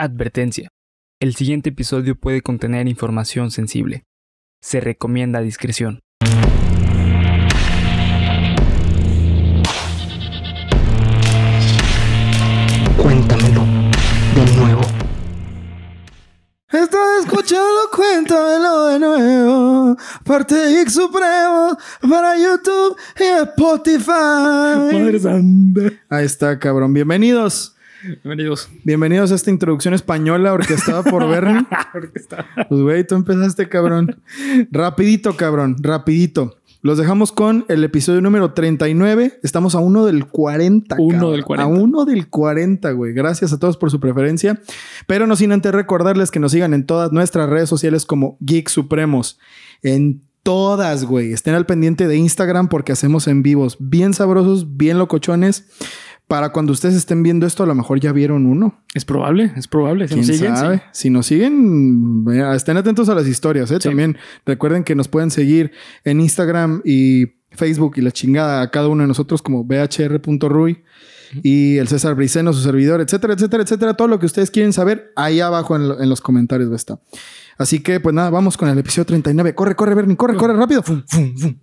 Advertencia. El siguiente episodio puede contener información sensible. Se recomienda discreción. Cuéntamelo de nuevo. Estás escuchando Cuéntamelo de nuevo. Parte de X Supremo para YouTube y Spotify. Madre santa. Ahí está, cabrón. Bienvenidos. Bienvenidos. Bienvenidos a esta introducción española orquestada por Bernie. Pues, güey, tú empezaste, cabrón. Rapidito, cabrón. Rapidito. Los dejamos con el episodio número 39. Estamos a uno del 40. Uno cabrón. del 40. A uno del 40, güey. Gracias a todos por su preferencia. Pero no sin antes recordarles que nos sigan en todas nuestras redes sociales como Geek Supremos. En todas, güey. Estén al pendiente de Instagram porque hacemos en vivos bien sabrosos, bien locochones. Para cuando ustedes estén viendo esto, a lo mejor ya vieron uno. Es probable, es probable. Si ¿Quién nos siguen, sabe? sí. Si nos siguen, estén atentos a las historias, ¿eh? Sí. También recuerden que nos pueden seguir en Instagram y Facebook y la chingada a cada uno de nosotros como bhr.ruy y el César Briceno, su servidor, etcétera, etcétera, etcétera. Todo lo que ustedes quieren saber, ahí abajo en, lo- en los comentarios estar. Así que, pues nada, vamos con el episodio 39. Corre, corre, Bernie, corre, corre, rápido. Fum, fum, fum.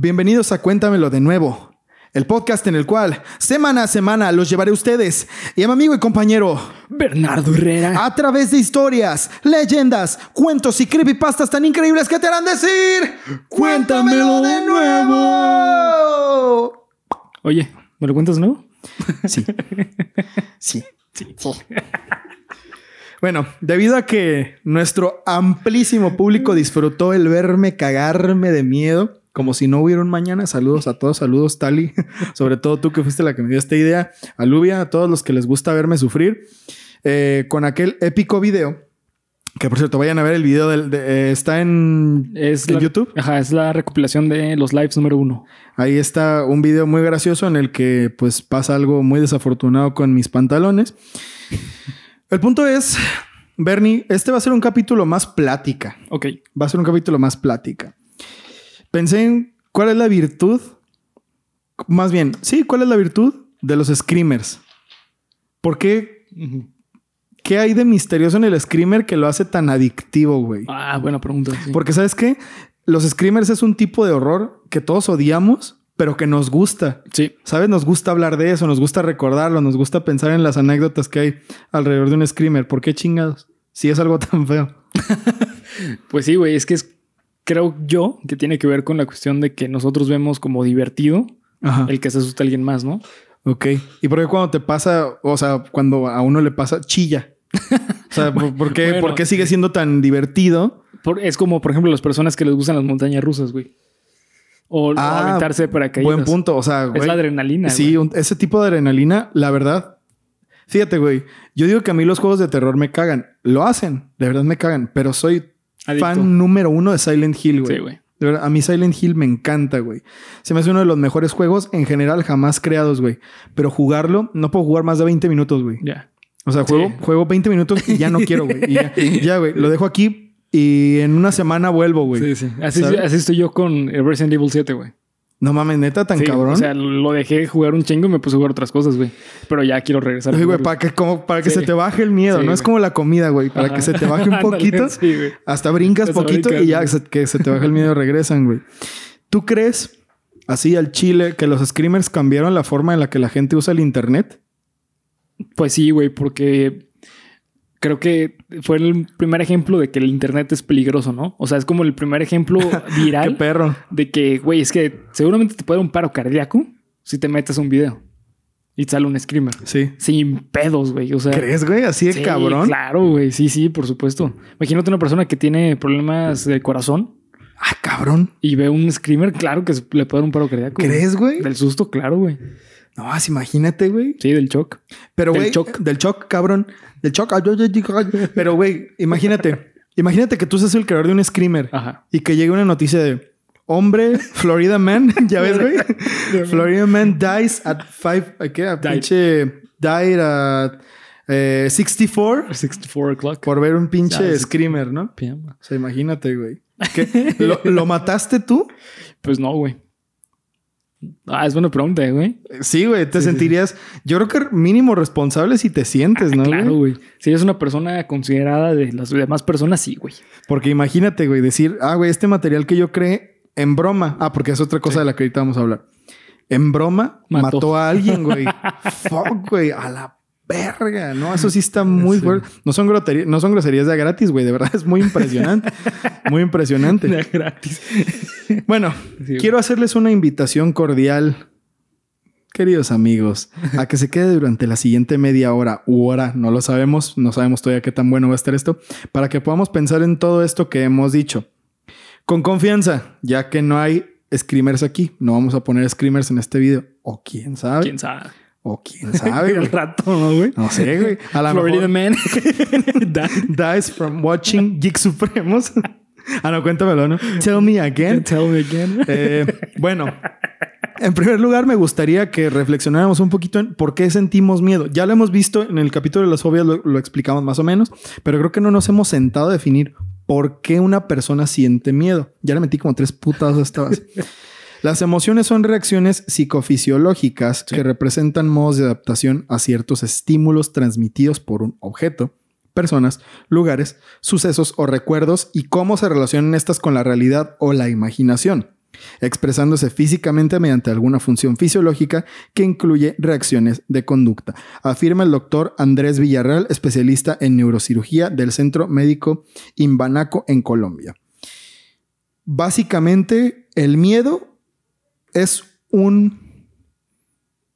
Bienvenidos a Cuéntamelo de nuevo, el podcast en el cual semana a semana los llevaré a ustedes y a mi amigo y compañero Bernardo Herrera. a través de historias, leyendas, cuentos y creepypastas tan increíbles que te harán decir ¡Cuéntamelo de nuevo! Oye, ¿me lo cuentas de nuevo? Sí. Sí. Bueno, debido a que nuestro amplísimo público disfrutó el verme cagarme de miedo, como si no hubiera un mañana, saludos a todos, saludos Tali, sobre todo tú que fuiste la que me dio esta idea, a Lubia, a todos los que les gusta verme sufrir, eh, con aquel épico video, que por cierto, vayan a ver el video, del, de- eh, está en, Es en la- YouTube. Ajá, es la recopilación de los lives número uno. Ahí está un video muy gracioso en el que pues pasa algo muy desafortunado con mis pantalones. El punto es, Bernie, este va a ser un capítulo más plática. Ok. Va a ser un capítulo más plática. Pensé en cuál es la virtud, más bien, sí, cuál es la virtud de los screamers. ¿Por qué? ¿Qué hay de misterioso en el screamer que lo hace tan adictivo, güey? Ah, buena pregunta. sí. Porque sabes qué? Los screamers es un tipo de horror que todos odiamos, pero que nos gusta. Sí. ¿Sabes? Nos gusta hablar de eso, nos gusta recordarlo, nos gusta pensar en las anécdotas que hay alrededor de un screamer. ¿Por qué chingados? Si es algo tan feo. Pues sí, güey, es que es, creo yo que tiene que ver con la cuestión de que nosotros vemos como divertido Ajá. el que se asusta a alguien más, ¿no? Ok. ¿Y por qué cuando te pasa, o sea, cuando a uno le pasa, chilla? O sea, ¿por, por qué, Bueno, por qué sigue siendo tan divertido? Por- es como, por ejemplo, las personas que les gustan las montañas rusas, güey. O, Ah, aventarse de paracaídas. Buen punto. O sea, Es güey, la adrenalina. Sí, un- ese tipo de adrenalina, la verdad. Fíjate, güey. Yo digo que a mí los juegos de terror me cagan. Lo hacen, de verdad me cagan. Pero soy Adicto. fan número uno de Silent Hill, güey. Sí, güey. De verdad, a mí Silent Hill me encanta, güey. Se me hace uno de los mejores juegos en general jamás creados, güey. Pero jugarlo, no puedo jugar más de 20 minutos, güey. Ya. O sea, juego, Sí. juego 20 minutos y ya no quiero, güey. Y ya, güey. Lo dejo aquí y en una semana vuelvo, güey. Sí, sí. Así, así estoy yo con Resident Evil 7, güey. No mames, neta, tan Sí, cabrón. O sea, lo dejé jugar un chingo y me puse a jugar otras cosas, güey. Pero ya quiero regresar. Ay, güey, para que, como, para que Sí. se te baje el miedo. Sí, no es como la comida, güey. Para Ajá. que se te baje un poquito. sí, güey. Hasta brincas Hasta poquito brincas, y ya se- que se te baja el miedo regresan, güey. ¿Tú crees, así al chile, que los screamers cambiaron la forma en la que la gente usa el internet? Pues sí, güey, porque creo que fue el primer ejemplo de que el internet es peligroso, ¿no? O sea, es como el primer ejemplo ¡Qué viral perro! de que, güey, es que seguramente te puede dar un paro cardíaco si te metes un video y sale un screamer. Sí. Sin pedos, güey. O sea, ¿Crees, güey? Así de sí, cabrón. Claro, güey. Sí, sí, por supuesto. Imagínate una persona que tiene problemas de corazón Ah, cabrón. y ve un screamer, claro que le puede dar un paro cardíaco. ¿Crees, güey? Del susto, claro, güey. No, así imagínate, güey. Sí, del shock. Pero, Del güey, shock. del shock, cabrón. Del ay. Pero, güey, imagínate. imagínate que tú seas el creador de un screamer Ajá. y que llegue una noticia de hombre, Florida Man, ya ves, güey. Florida Man dies at five, ¿a ¿qué? A pinche, died at eh, 64 64 o'clock. por ver un pinche Ah, screamer, ¿no? O sea, imagínate, güey. ¿Lo, lo mataste tú? Pues no, güey. Ah, es buena pregunta, güey. Sí, güey, te Sí, sí, sentirías, yo creo que mínimo responsable si te sientes, ¿no? Claro, güey? güey. Si eres una persona considerada de las demás personas, sí, güey. Porque imagínate, güey, decir, ah, güey, este material que yo creé en broma. Ah, porque es otra cosa de la que ahorita vamos a hablar. En broma mató, Mató. a alguien, güey. Fuck, güey, a la verga, ¿no? Eso sí está muy Sí. fuerte. No son, groterías, no son groserías de gratis, güey. De verdad es muy impresionante. muy impresionante. Gratis. Bueno, Sí, quiero hacerles una invitación cordial, queridos amigos, a que se quede durante la siguiente media hora u hora, no lo sabemos, no sabemos todavía qué tan bueno va a estar esto, para que podamos pensar en todo esto que hemos dicho. Con confianza, ya que no hay screamers aquí, no vamos a poner screamers en este video, o quién sabe, ¿Quién sabe? O quién sabe, El rato, ¿no, güey? no sé, güey. A la Florida mejor Man. Dies from watching Geek Supremos. ah, no, cuéntamelo, ¿no? Tell me again. Tell me again. Eh, bueno, en primer lugar me gustaría que reflexionáramos un poquito en por qué sentimos miedo. Ya lo hemos visto en el capítulo de las fobias, lo, lo explicamos más o menos, pero creo que no nos hemos sentado a definir por qué una persona siente miedo. Ya le metí como tres putas a esta base. Las emociones son reacciones psicofisiológicas que representan modos de adaptación a ciertos estímulos transmitidos por un objeto, personas, lugares, sucesos o recuerdos y cómo se relacionan estas con la realidad o la imaginación, expresándose físicamente mediante alguna función fisiológica que incluye reacciones de conducta, afirma el doctor Andrés Villarreal, especialista en neurocirugía del Centro Médico Imbanaco en Colombia. Básicamente, el miedo es un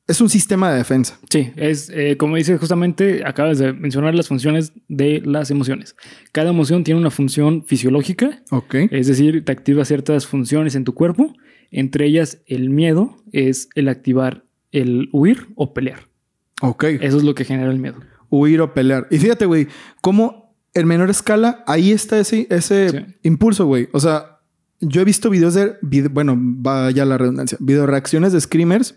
es un sistema de defensa. Sí, es eh, como dice justamente, acabas de mencionar las funciones de las emociones. Cada emoción tiene una función fisiológica, Ok. es decir, te activa ciertas funciones en tu cuerpo. Entre ellas, el miedo es el activar el huir o pelear. Ok. Eso es lo que genera el miedo. Huir o pelear. Y fíjate, güey, cómo en menor escala ahí está ese, ese Sí. impulso, güey. O sea, yo he visto videos de, bueno, vaya la redundancia, video reacciones de screamers.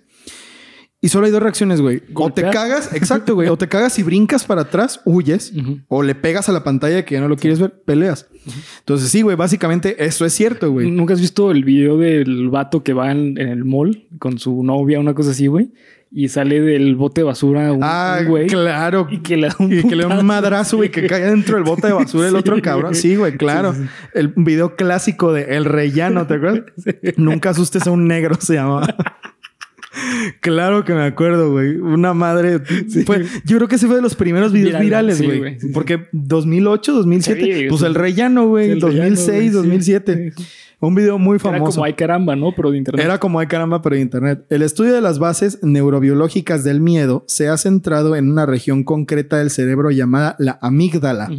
Y solo hay dos reacciones, güey. O te cagas, exacto, güey. O te cagas y brincas para atrás, huyes. O le pegas a la pantalla que ya no lo quieres ver, peleas. Entonces, sí, güey, básicamente eso es cierto, güey. ¿Nunca has visto el video del vato que va en, en el mall con su novia, una cosa así, güey? Y sale del bote de basura un, Ah, un güey. claro. Y que le da un, Y que le da un putazo. madrazo, güey, que cae dentro del bote de basura el otro cabrón. Sí, güey, claro. Sí, sí, El video clásico de El Rellano, ¿te acuerdas? Nunca asustes a un negro, se llamaba. Claro que me acuerdo, güey. Una madre. fue- yo creo que ese fue de los primeros videos Viral, virales, sí, güey. sí. Porque 2008, 2007, Sí, pues. El Rellano, güey. El 2006, relleno, güey, sí. 2007. Sí, sí. Un video muy Era famoso. como ay caramba, ¿no? Pero de internet. Era como hay caramba, pero de internet. El estudio de las bases neurobiológicas del miedo se ha centrado en una región concreta del cerebro llamada la amígdala,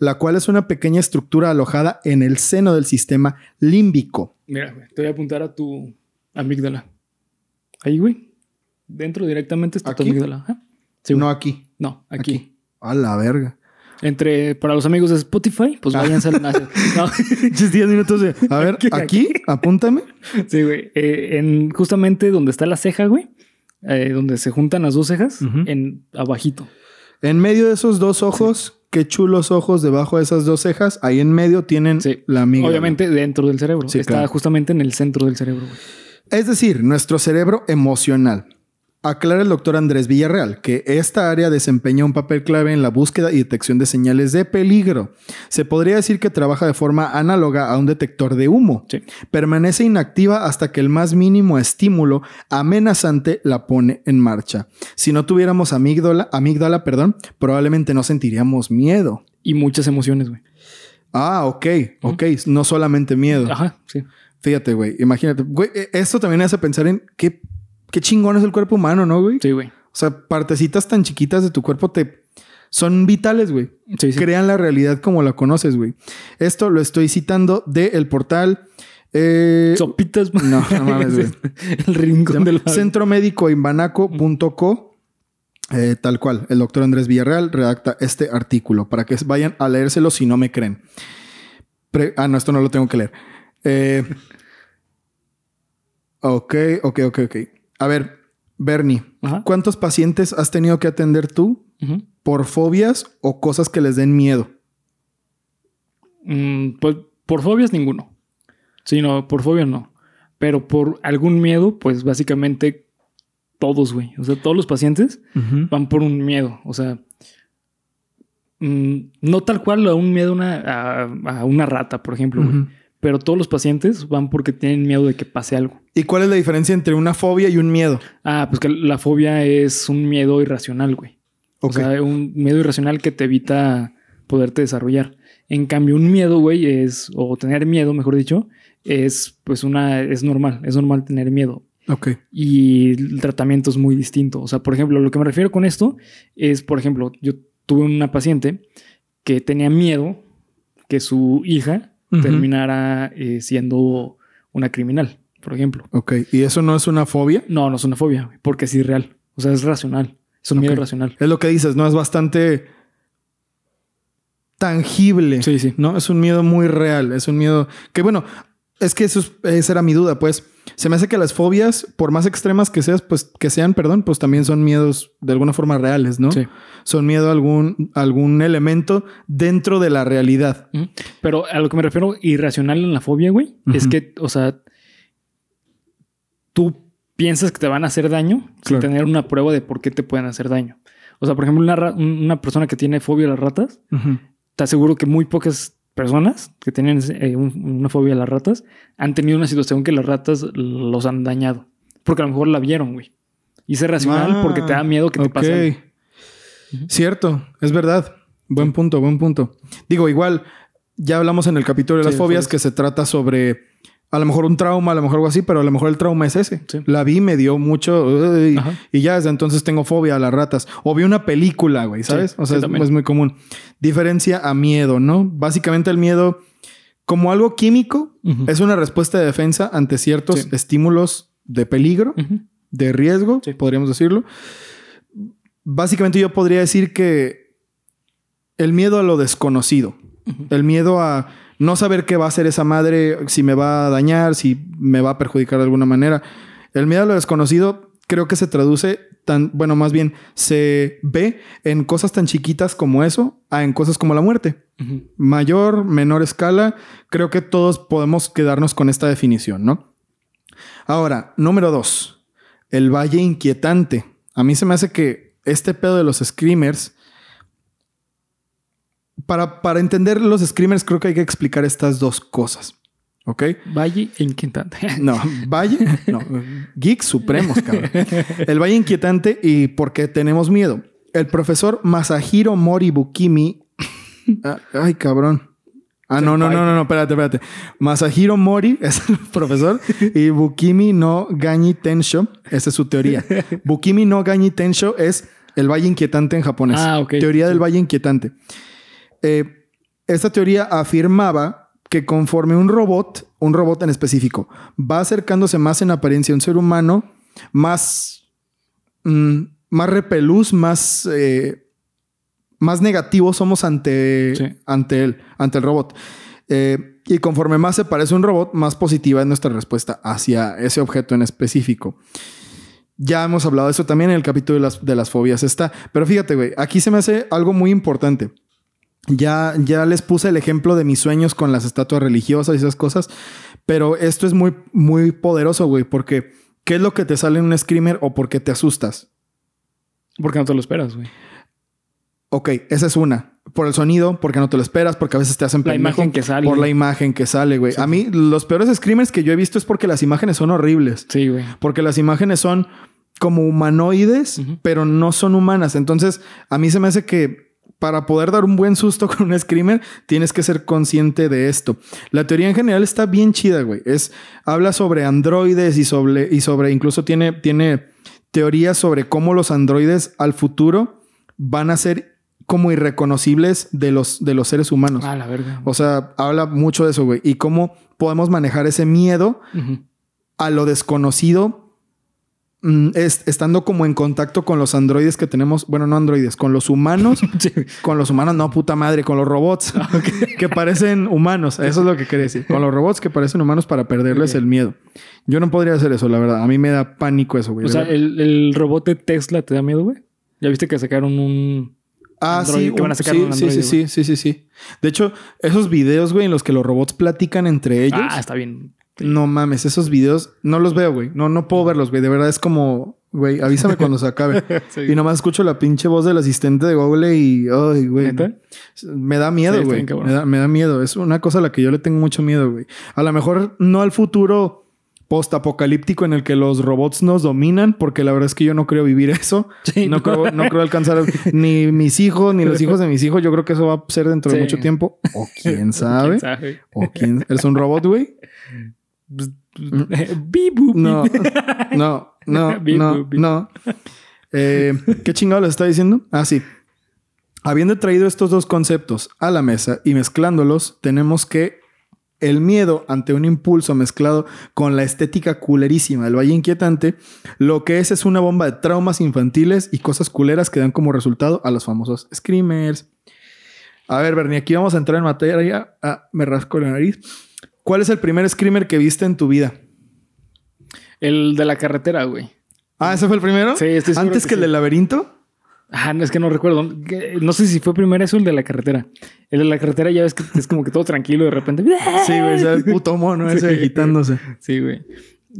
la cual es una pequeña estructura alojada en el seno del sistema límbico. Mira, güey, te voy a apuntar a tu amígdala. Ahí, güey. Dentro directamente está tu ¿Aquí? amígdala. Ajá. Sí, no aquí. no, aquí. Aquí. A la verga. Entre, para los amigos de Spotify, pues Ah. váyanse al... No, Pinches 10 minutos de. A ver, Aquí, aquí, apúntame. sí, güey. Eh, en justamente donde está la ceja, güey. eh, donde se juntan las dos cejas. En abajito. En medio de esos dos ojos, qué chulos ojos debajo de esas dos cejas. Ahí en medio tienen Sí. la amígdala. Obviamente dentro del cerebro. Sí, está claro. justamente en el centro del cerebro, güey. Es decir, nuestro cerebro emocional. Aclara el doctor Andrés Villarreal que esta área desempeña un papel clave en la búsqueda y detección de señales de peligro. Se podría decir que trabaja de forma análoga a un detector de humo. Sí. Permanece inactiva hasta que el más mínimo estímulo amenazante la pone en marcha. Si no tuviéramos amígdala, amígdala, perdón, probablemente no sentiríamos miedo. Y muchas emociones, güey. Ah, ok, ok, no solamente miedo. Ajá, sí. Fíjate, güey, imagínate. Güey, eh, esto también me hace pensar en qué, qué chingón es el cuerpo humano, ¿no, güey? Sí, güey. O sea, partecitas tan chiquitas de tu cuerpo te son vitales, güey. Sí, sí. Crean la realidad como la conoces, güey. Esto lo estoy citando del portal. eh, Sopitas. No, no mames, güey. el rincón del Centro Médico Imbanaco.co. Eh, tal cual, el doctor Andrés Villarreal redacta este artículo para que vayan a leérselo si no me creen. Pre- ah, no, esto no lo tengo que leer. Eh, ok, ok, ok, ok. A ver, Bernie, Ajá. ¿cuántos pacientes has tenido que atender tú por fobias o cosas que les den miedo? Mm, pues por fobias ninguno. Sí, no, por fobias no. Pero por algún miedo, pues básicamente todos, güey. O sea, todos los pacientes van por un miedo. O sea, mm, no tal cual a un miedo a una, a, a una rata, por ejemplo, güey. Pero todos los pacientes van porque tienen miedo de que pase algo. ¿Y cuál es la diferencia entre una fobia y un miedo? Ah, pues que la fobia es un miedo irracional, güey. Ok. O sea, un miedo irracional que te evita poderte desarrollar. En cambio, un miedo, güey, es, o tener miedo, mejor dicho, es pues una, es normal, es normal tener miedo. ok. Y el tratamiento es muy distinto. O sea, por ejemplo, lo que me refiero con esto es, por ejemplo, yo tuve una paciente que tenía miedo que su hija Ujú. terminara eh, siendo una criminal, por ejemplo. Ok. ¿Y eso no es una fobia? No, no es una fobia, porque es irreal. O sea, es racional. Es un miedo racional. Es lo que dices, ¿no? Es bastante tangible. Sí, sí. ¿No? Es un miedo muy real. Es un miedo que, bueno, es que eso es- esa era mi duda, pues. Se me hace que las fobias, por más extremas que seas, pues que sean, perdón, pues también son miedos de alguna forma reales, ¿no? Sí. Son miedo a algún, algún elemento dentro de la realidad. Pero a lo que me refiero irracional en la fobia, güey, es que, o sea, tú piensas que te van a hacer daño sin tener una prueba de por qué te pueden hacer daño. O sea, por ejemplo, una, una persona que tiene fobia a las ratas, te aseguro que muy pocas personas que tienen eh, un- una fobia a las ratas han tenido una situación que las ratas los han dañado. Porque a lo mejor la vieron, güey. Y es irracional Ah, porque te da miedo que te pase. Cierto, es verdad. Buen punto, buen punto. Digo, igual, ya hablamos en el capítulo de las Sí, fobias. que se trata sobre a lo mejor un trauma, a lo mejor algo así, pero a lo mejor el trauma es ese. Sí. La vi, me dio mucho uy, y ya desde entonces tengo fobia a las ratas. O vi una película, güey, ¿sabes? Sí, o sea, es, muy común. Diferencia a miedo, ¿no? Básicamente el miedo, como algo químico, es una respuesta de defensa ante ciertos Sí. estímulos de peligro de riesgo, podríamos decirlo. Básicamente yo podría decir que el miedo a lo desconocido, el miedo a no saber qué va a hacer esa madre, si me va a dañar, si me va a perjudicar de alguna manera. El miedo a lo desconocido creo que se traduce tan, bueno, más bien se ve en cosas tan chiquitas como eso, a en cosas como la muerte. Mayor, menor escala, creo que todos podemos quedarnos con esta definición, ¿no? Ahora, número dos, el valle inquietante. A mí se me hace que este pedo de los screamers, para, para entender los screamers creo que hay que explicar estas dos cosas, ¿ok? Valle e inquietante. No, Valle, no, geeks supremos, cabrón. El Valle Inquietante y por qué tenemos miedo. El profesor Masahiro Mori Bukimi. Ah, Ay, cabrón. Ah, no, no, no, no, no, espérate, espérate. Masahiro Mori es el profesor y Bukimi no Gañi Tensho, esa es su teoría. Bukimi no Gañi Tensho es el Valle Inquietante en japonés. Ah, ok. Teoría del. Valle Inquietante. Eh, esta teoría afirmaba que conforme un robot, un robot en específico, va acercándose más en apariencia a un ser humano, más, mm, más repelús, más, eh, más negativos somos ante, Sí. ante él, ante el robot. Eh, y conforme más se parece a un robot, más positiva es nuestra respuesta hacia ese objeto en específico. Ya hemos hablado de eso también en el capítulo de las, de las fobias está. Pero fíjate, güey, aquí se me hace algo muy importante. Ya, ya les puse el ejemplo de mis sueños con las estatuas religiosas y esas cosas, pero esto es muy, muy poderoso, güey, porque ¿qué es lo que te sale en un screamer o por qué te asustas? Porque no te lo esperas, güey. Ok, esa es una. Por el sonido, porque no te lo esperas, porque a veces te hacen La imagen que sale. Por la imagen que sale, güey. A mí, los peores screamers que yo he visto es porque las imágenes son horribles. Sí, güey. Porque las imágenes son como humanoides, pero no son humanas. Entonces, a mí se me hace que para poder dar un buen susto con un screamer, tienes que ser consciente de esto. La teoría en general está bien chida, güey. Es, habla sobre androides y sobre, y sobre, incluso tiene, tiene teorías sobre cómo los androides al futuro van a ser como irreconocibles de los, de los seres humanos. Ah, la verga. O sea, habla mucho de eso, güey. Y cómo podemos manejar ese miedo a lo desconocido, es- estando como en contacto con los androides que tenemos, bueno, no androides, con los humanos, Sí. con los humanos, no puta madre, con los robots que parecen humanos, eso es lo que quería decir, con los robots que parecen humanos para perderles el miedo. Yo no podría hacer eso, la verdad, a mí me da pánico eso, güey. O sea, el, el robot de Tesla te da miedo, güey. ¿Ya viste que sacaron un. Ah, Android, sí, que van a sacar sí, un sí, sí, sí, sí, sí, sí. De hecho, esos videos, güey, en los que los robots platican entre ellos, Ah, está bien. No mames, esos videos no los veo, güey. No, no puedo verlos, güey. De verdad es como, güey, avísame cuando se acabe. Sí. Y nomás escucho la pinche voz del asistente de Google y, ay, güey. Me da miedo, güey. me, da, me da miedo. Es una cosa a la que yo le tengo mucho miedo, güey. A lo mejor no al futuro post-apocalíptico en el que los robots nos dominan, porque la verdad es que yo no creo vivir eso. Sí, no, no. Creo, no creo alcanzar ni mis hijos, ni los hijos de mis hijos. Yo creo que eso va a ser dentro de mucho tiempo. O quién sabe. ¿Quién sabe? O quién. ¿Eres un robot, güey? Beep, boop, No, no, no, no, no. Eh, ¿Qué chingado les está diciendo? Ah, sí. Habiendo traído estos dos conceptos a la mesa y mezclándolos, tenemos que el miedo ante un impulso mezclado con la estética culerísima del Valle Inquietante, lo que es es una bomba de traumas infantiles y cosas culeras que dan como resultado a los famosos screamers. A ver, Bernie, aquí vamos a entrar en materia. Ah, me rasco la nariz. ¿Cuál es el primer screamer que viste en tu vida? El de la carretera, güey. Ah, ¿ese fue el primero? Sí, estoy ¿Antes que, que el sí. del laberinto? Ah, no, es que no recuerdo. No sé si fue primero eso o el de la carretera. El de la carretera ya ves que es como que todo tranquilo de repente. Sí, güey, ese el puto mono ese Sí. agitándose. Sí, güey.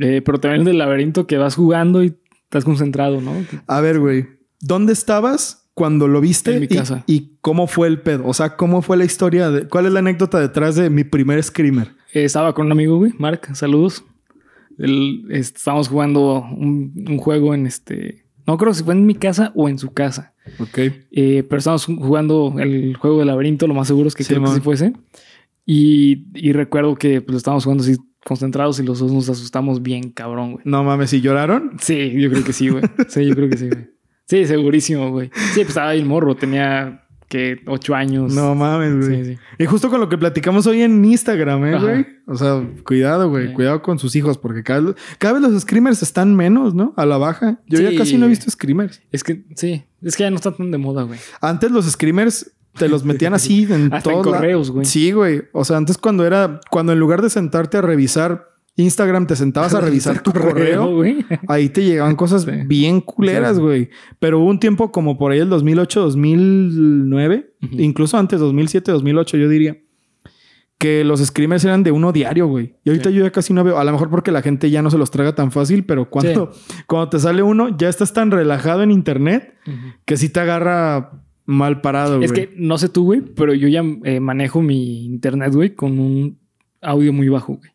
Eh, pero también el del laberinto que vas jugando y estás concentrado, ¿no? A ver, güey, ¿dónde estabas cuando lo viste? En mi y- casa. Y, cómo fue el pedo? O sea, ¿cómo fue la historia? De, ¿Cuál es la anécdota detrás de mi primer screamer? Eh, estaba con un amigo, güey, Mark, saludos. El- est- estábamos jugando un, un juego en este. No creo si fue en mi casa o en su casa. Ok. Eh, pero estábamos jugando el juego del laberinto, lo más seguro es que Sí, creo que sí fuese. Y, y recuerdo que pues, lo estábamos jugando así concentrados y los dos nos asustamos bien cabrón, güey. No mames, ¿y lloraron? Sí, yo creo que sí, güey. Sí, yo creo que sí, güey. Sí, segurísimo, güey. Sí, pues estaba ahí el morro, tenía que ocho años. No mames, güey. Sí, sí. Y justo con lo que platicamos hoy en Instagram, ¿eh, güey? O sea, cuidado, güey. Sí. Cuidado con sus hijos, porque cada, vez- cada vez los screamers están menos, ¿no? A la baja. Yo ya casi no he visto screamers. Es que sí, es que ya no está tan de moda, güey. Antes los screamers te los metían así en Hasta todos correos, güey. Sí, güey. O sea, antes cuando era, cuando en lugar de sentarte a revisar Instagram, te sentabas a revisar tu correo. güey. Ahí te llegaban cosas Sí. bien culeras, güey. Pero hubo un tiempo como por ahí el 2008, 2009, Ujú. incluso antes 2007, 2008, yo diría, que los screamers eran de uno diario, güey. Y ahorita Sí. yo ya casi no veo, a lo mejor porque la gente ya no se los traga tan fácil, pero cuando, cuando te sale uno, ya estás tan relajado en internet que sí te agarra mal parado, güey. Es que no sé tú, güey, pero yo ya eh, manejo mi internet, güey, con un audio muy bajo, güey.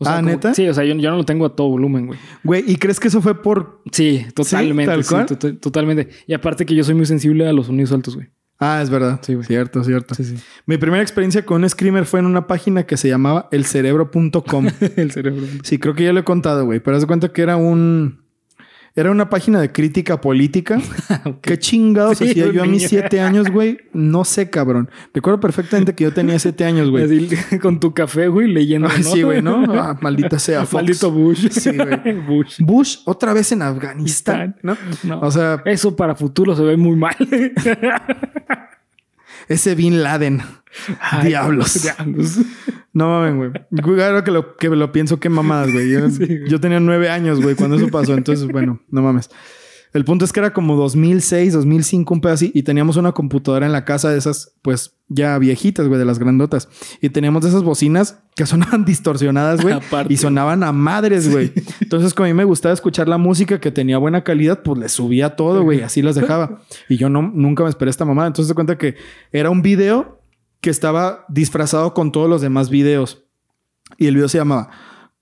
O Ah, como- ¿neta? Sí, o sea, yo, yo no lo tengo a todo volumen, güey. Güey, ¿y crees que eso fue por Sí, totalmente. tal Sí, cual? to- totalmente. Y aparte que yo soy muy sensible a los sonidos altos, güey. Ah, es verdad. Sí, güey. Cierto, cierto. Sí, sí. Mi primera experiencia con un screamer fue en una página que se llamaba elcerebro.com. El cerebro. sí, creo que ya lo he contado, güey. Pero haz de cuenta que era un... Era una página de crítica política. Ok. ¿Qué chingados Sí, hacía yo a mis siete años, güey? No sé, cabrón. Recuerdo perfectamente que yo tenía siete años, güey. Con tu café, güey, leyendo. Ay, ¿no? sí, güey, ¿no? Ah, maldita sea. Fox. Maldito Bush. Sí, güey. Bush. Bush otra vez en Afganistán, ¿no? No. O sea, Eso para futuro se ve muy mal. Ese Bin Laden. Ay, Diablos. Diablos. No mames, güey. Claro que lo, que lo pienso, qué mamadas, güey. Yo, Sí, güey. yo tenía nueve años, güey, cuando eso pasó. Entonces, bueno, no mames. El punto es que era como 2006, 2005, un pedo así. Y teníamos una computadora en la casa de esas, pues, ya viejitas, güey, de las grandotas. Y teníamos esas bocinas que sonaban distorsionadas, güey. Y sonaban a madres, güey. Entonces, como a mí me gustaba escuchar la música que tenía buena calidad, pues le subía todo, güey. Así las dejaba. Y yo no, nunca me esperé esta mamada. Entonces, se cuenta que era un video que estaba disfrazado con todos los demás videos. Y el video se llamaba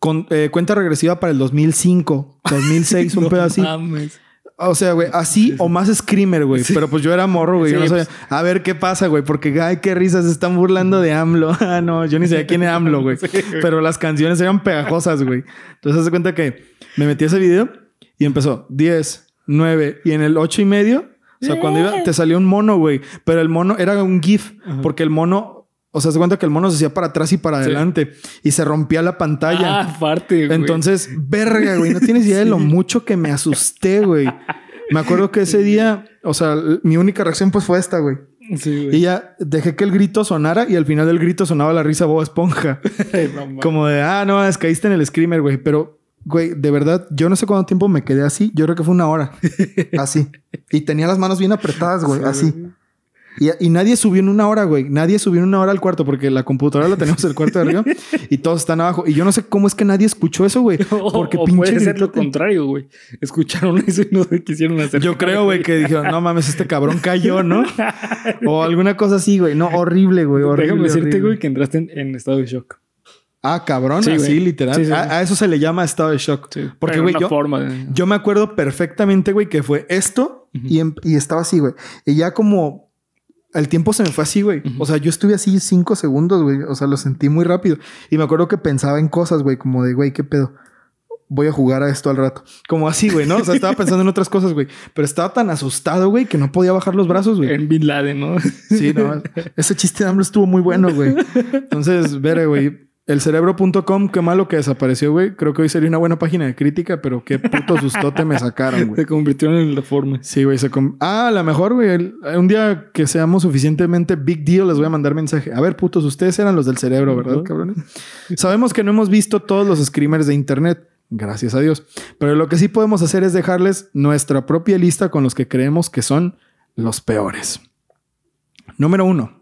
con, eh, Cuenta regresiva para el 2005, 2006, un No pedo así. mames. O sea, güey, así o más screamer, güey. Pero pues yo era morro, güey. yo no sabía. pues. A ver qué pasa, güey. Porque, ay, qué risas. Se están burlando de AMLO. Ah, no. Yo ni sabía quién era AMLO, güey. Sí, güey. Pero las canciones eran pegajosas, güey. Entonces, haz de cuenta que me metí a ese video y empezó 10, 9 y en el 8 y medio. O sea, cuando iba, te salió un mono, güey. Pero el mono era un GIF. Ajá. Porque el mono... O sea, se cuenta que el mono se hacía para atrás y para Sí. adelante. Y se rompía la pantalla. Ah, aparte, güey. Entonces, verga, güey, no tienes idea de lo mucho que me asusté, güey. Me acuerdo que ese día, o sea, mi única reacción pues fue esta, güey. Sí, güey. Y ya dejé que el grito sonara y al final del grito sonaba la risa Bob Esponja. Como de, ah, no, es caíste en el screamer, güey. Pero, güey, de verdad, yo no sé cuánto tiempo me quedé así. Yo creo que fue una hora. Así. Y tenía las manos bien apretadas, güey, así. Y, y nadie subió en una hora, güey. Nadie subió en una hora al cuarto porque la computadora la tenemos en el cuarto de arriba y todos están abajo. Y yo no sé cómo es que nadie escuchó eso, güey. Porque o pinche puede ser lo contrario, güey. Escucharon eso y no quisieron hacer. Yo creo, güey, que dijeron, no mames, este cabrón cayó, ¿no? O alguna cosa así, güey. No, horrible, güey. Horrible, Déjame decirte, horrible. güey, que entraste en, en estado de shock. Ah, cabrón, Sí, así güey. literal. Sí, sí, a, eso se le llama estado de shock. Porque, güey, yo, forma de... yo me acuerdo perfectamente, güey, que fue esto y, em- y estaba así, güey. Y ya como el tiempo se me fue así, güey. O sea, yo estuve así cinco segundos, güey. O sea, lo sentí muy rápido. Y me acuerdo que pensaba en cosas, güey, como de, güey, ¿qué pedo? Voy a jugar a esto al rato. Como así, güey, ¿no? O sea, estaba pensando en otras cosas, güey. Pero estaba tan asustado, güey, que no podía bajar los brazos, güey. En Bin Laden, ¿no? Sí, no. Ese chiste de hambre estuvo muy bueno, güey. Entonces, veré, güey. Elcerebro.com, qué malo que desapareció, güey. Creo que hoy sería una buena página de crítica, pero qué puto sustote me sacaron, güey. Se convirtieron en reforma. Sí, güey. Se ah, a lo mejor, güey. el- Un día que seamos suficientemente big deal, les voy a mandar mensaje. A ver, putos, ustedes eran los del cerebro, ¿verdad, cabrones? Sabemos que no hemos visto todos los screamers de internet. Gracias a Dios. Pero lo que sí podemos hacer es dejarles nuestra propia lista con los que creemos que son los peores. Número uno.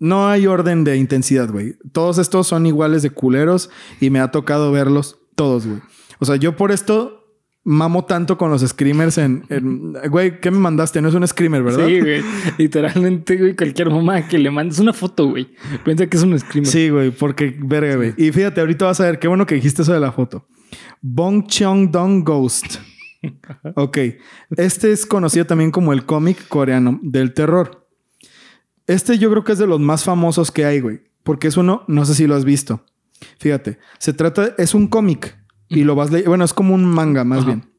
No hay orden de intensidad, güey. Todos estos son iguales de culeros y me ha tocado verlos todos, güey. O sea, yo por esto mamo tanto con los screamers en... en- Güey, ¿qué me mandaste? No es un screamer, ¿verdad? Sí, güey. Literalmente, güey, cualquier mamá que le mandes una foto, güey. Piensa que es un screamer. Sí, güey, porque verga, güey. Y fíjate, ahorita vas a ver qué bueno que dijiste eso de la foto. Bong Cheong Dong Ghost. Ok. Este es conocido también como el cómic coreano del terror. Este yo creo que es de los más famosos que hay, güey. Porque es uno, no sé si lo has visto. Fíjate, se trata, es un cómic y lo vas leyendo. Bueno, es como un manga más Ajá. bien.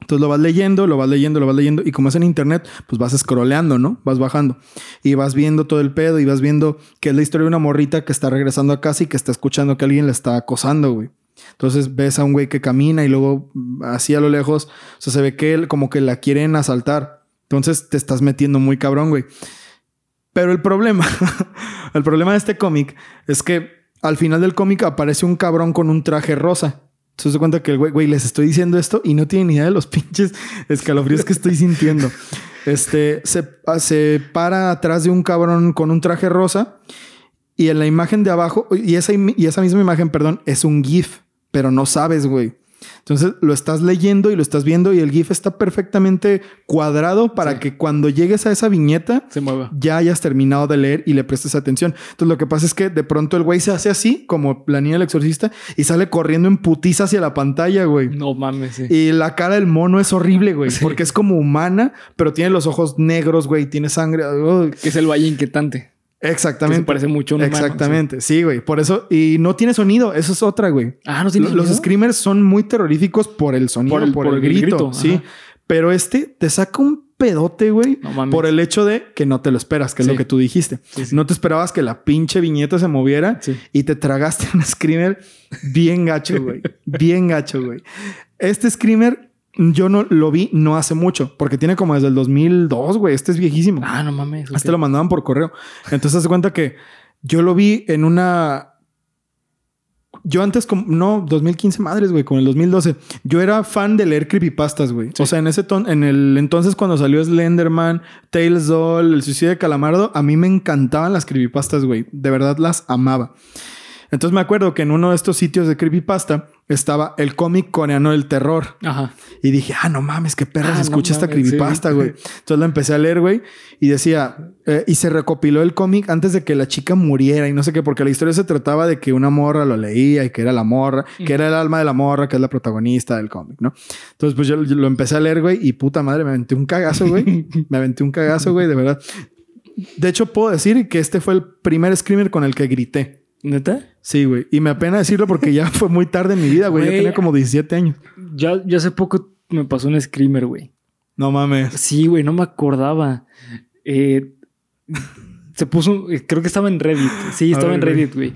Entonces lo vas leyendo, lo vas leyendo, lo vas leyendo. Y como es en internet, pues vas scrolleando, ¿no? Vas bajando. Y vas viendo todo el pedo y vas viendo que es la historia de una morrita que está regresando a casa y que está escuchando que alguien la está acosando, güey. Entonces ves a un güey que camina y luego mm, así a lo lejos, o sea, se ve que él como que la quieren asaltar. Entonces te estás metiendo muy cabrón, güey. Pero el problema, el problema de este cómic es que al final del cómic aparece un cabrón con un traje rosa. Se da cuenta que el güey, güey, les estoy diciendo esto y no tienen ni idea de los pinches escalofríos que estoy sintiendo. Este se, se para atrás de un cabrón con un traje rosa y en la imagen de abajo, y esa, y esa misma imagen, perdón, es un GIF, pero no sabes, güey. Entonces lo estás leyendo y lo estás viendo y el GIF está perfectamente cuadrado para Sí. que cuando llegues a esa viñeta Se mueva. ya hayas terminado de leer y le prestes atención. Entonces lo que pasa es que de pronto el güey se hace así, como la niña del exorcista, y sale corriendo en putiza hacia la pantalla, güey. No mames, sí. Y la cara del mono es horrible, güey, Sí. porque es como humana, pero tiene los ojos negros, güey, tiene sangre. Uy, Que es el valle inquietante. Que Exactamente. se parece mucho a un humano, Exactamente. Sí, güey. Por eso. Y no tiene sonido. Eso es otra, güey. Ah, no tiene Lo- Los sonido? screamers son muy terroríficos por el sonido, por el, grito. sí. ajá. Pero este te saca un pedote, güey. No por el hecho de que no te lo esperas, que es lo que tú dijiste. Sí, sí. No te esperabas que la pinche viñeta se moviera y te tragaste un screamer bien gacho, güey. bien gacho, güey. Este screamer yo no lo vi no hace mucho, porque tiene como desde el 2002, güey. Este es viejísimo. Ah, no mames. Este lo mandaban por correo. Entonces, se cuenta que yo lo vi en una. Yo antes, como, no, 2015 madres, güey, con el 2012. Yo era fan de leer creepypastas, güey. O sea, en ese ton, en el entonces cuando salió Slenderman, Tales Doll, El suicidio de Calamardo, a mí me encantaban las creepypastas, güey. De verdad las amaba. Entonces me acuerdo que en uno de estos sitios de creepypasta estaba el cómic coreano del terror. Ajá. Y dije, ah, no mames, qué perra Ah, se no escucha esta mames, creepypasta, sí. güey. Entonces la empecé a leer, güey, y decía, eh, y se recopiló el cómic antes de que la chica muriera y no sé qué, porque la historia se trataba de que una morra lo leía y que era la morra, que era el alma de la morra, que es la protagonista del cómic, ¿no? Entonces, pues yo, yo lo empecé a leer, güey, y puta madre, me aventé un cagazo, güey. me aventé un cagazo, güey, de verdad. De hecho, puedo decir que este fue el primer screamer con el que grité. ¿Neta? Sí, güey. Y me apena decirlo porque ya fue muy tarde en mi vida, güey. Ya Güey. tenía como 17 años. Ya, ya hace poco me pasó un screamer, güey. No mames. Sí, güey, no me acordaba. Eh, se puso, eh, creo que estaba en Reddit. Sí, estaba en ver. Reddit, güey.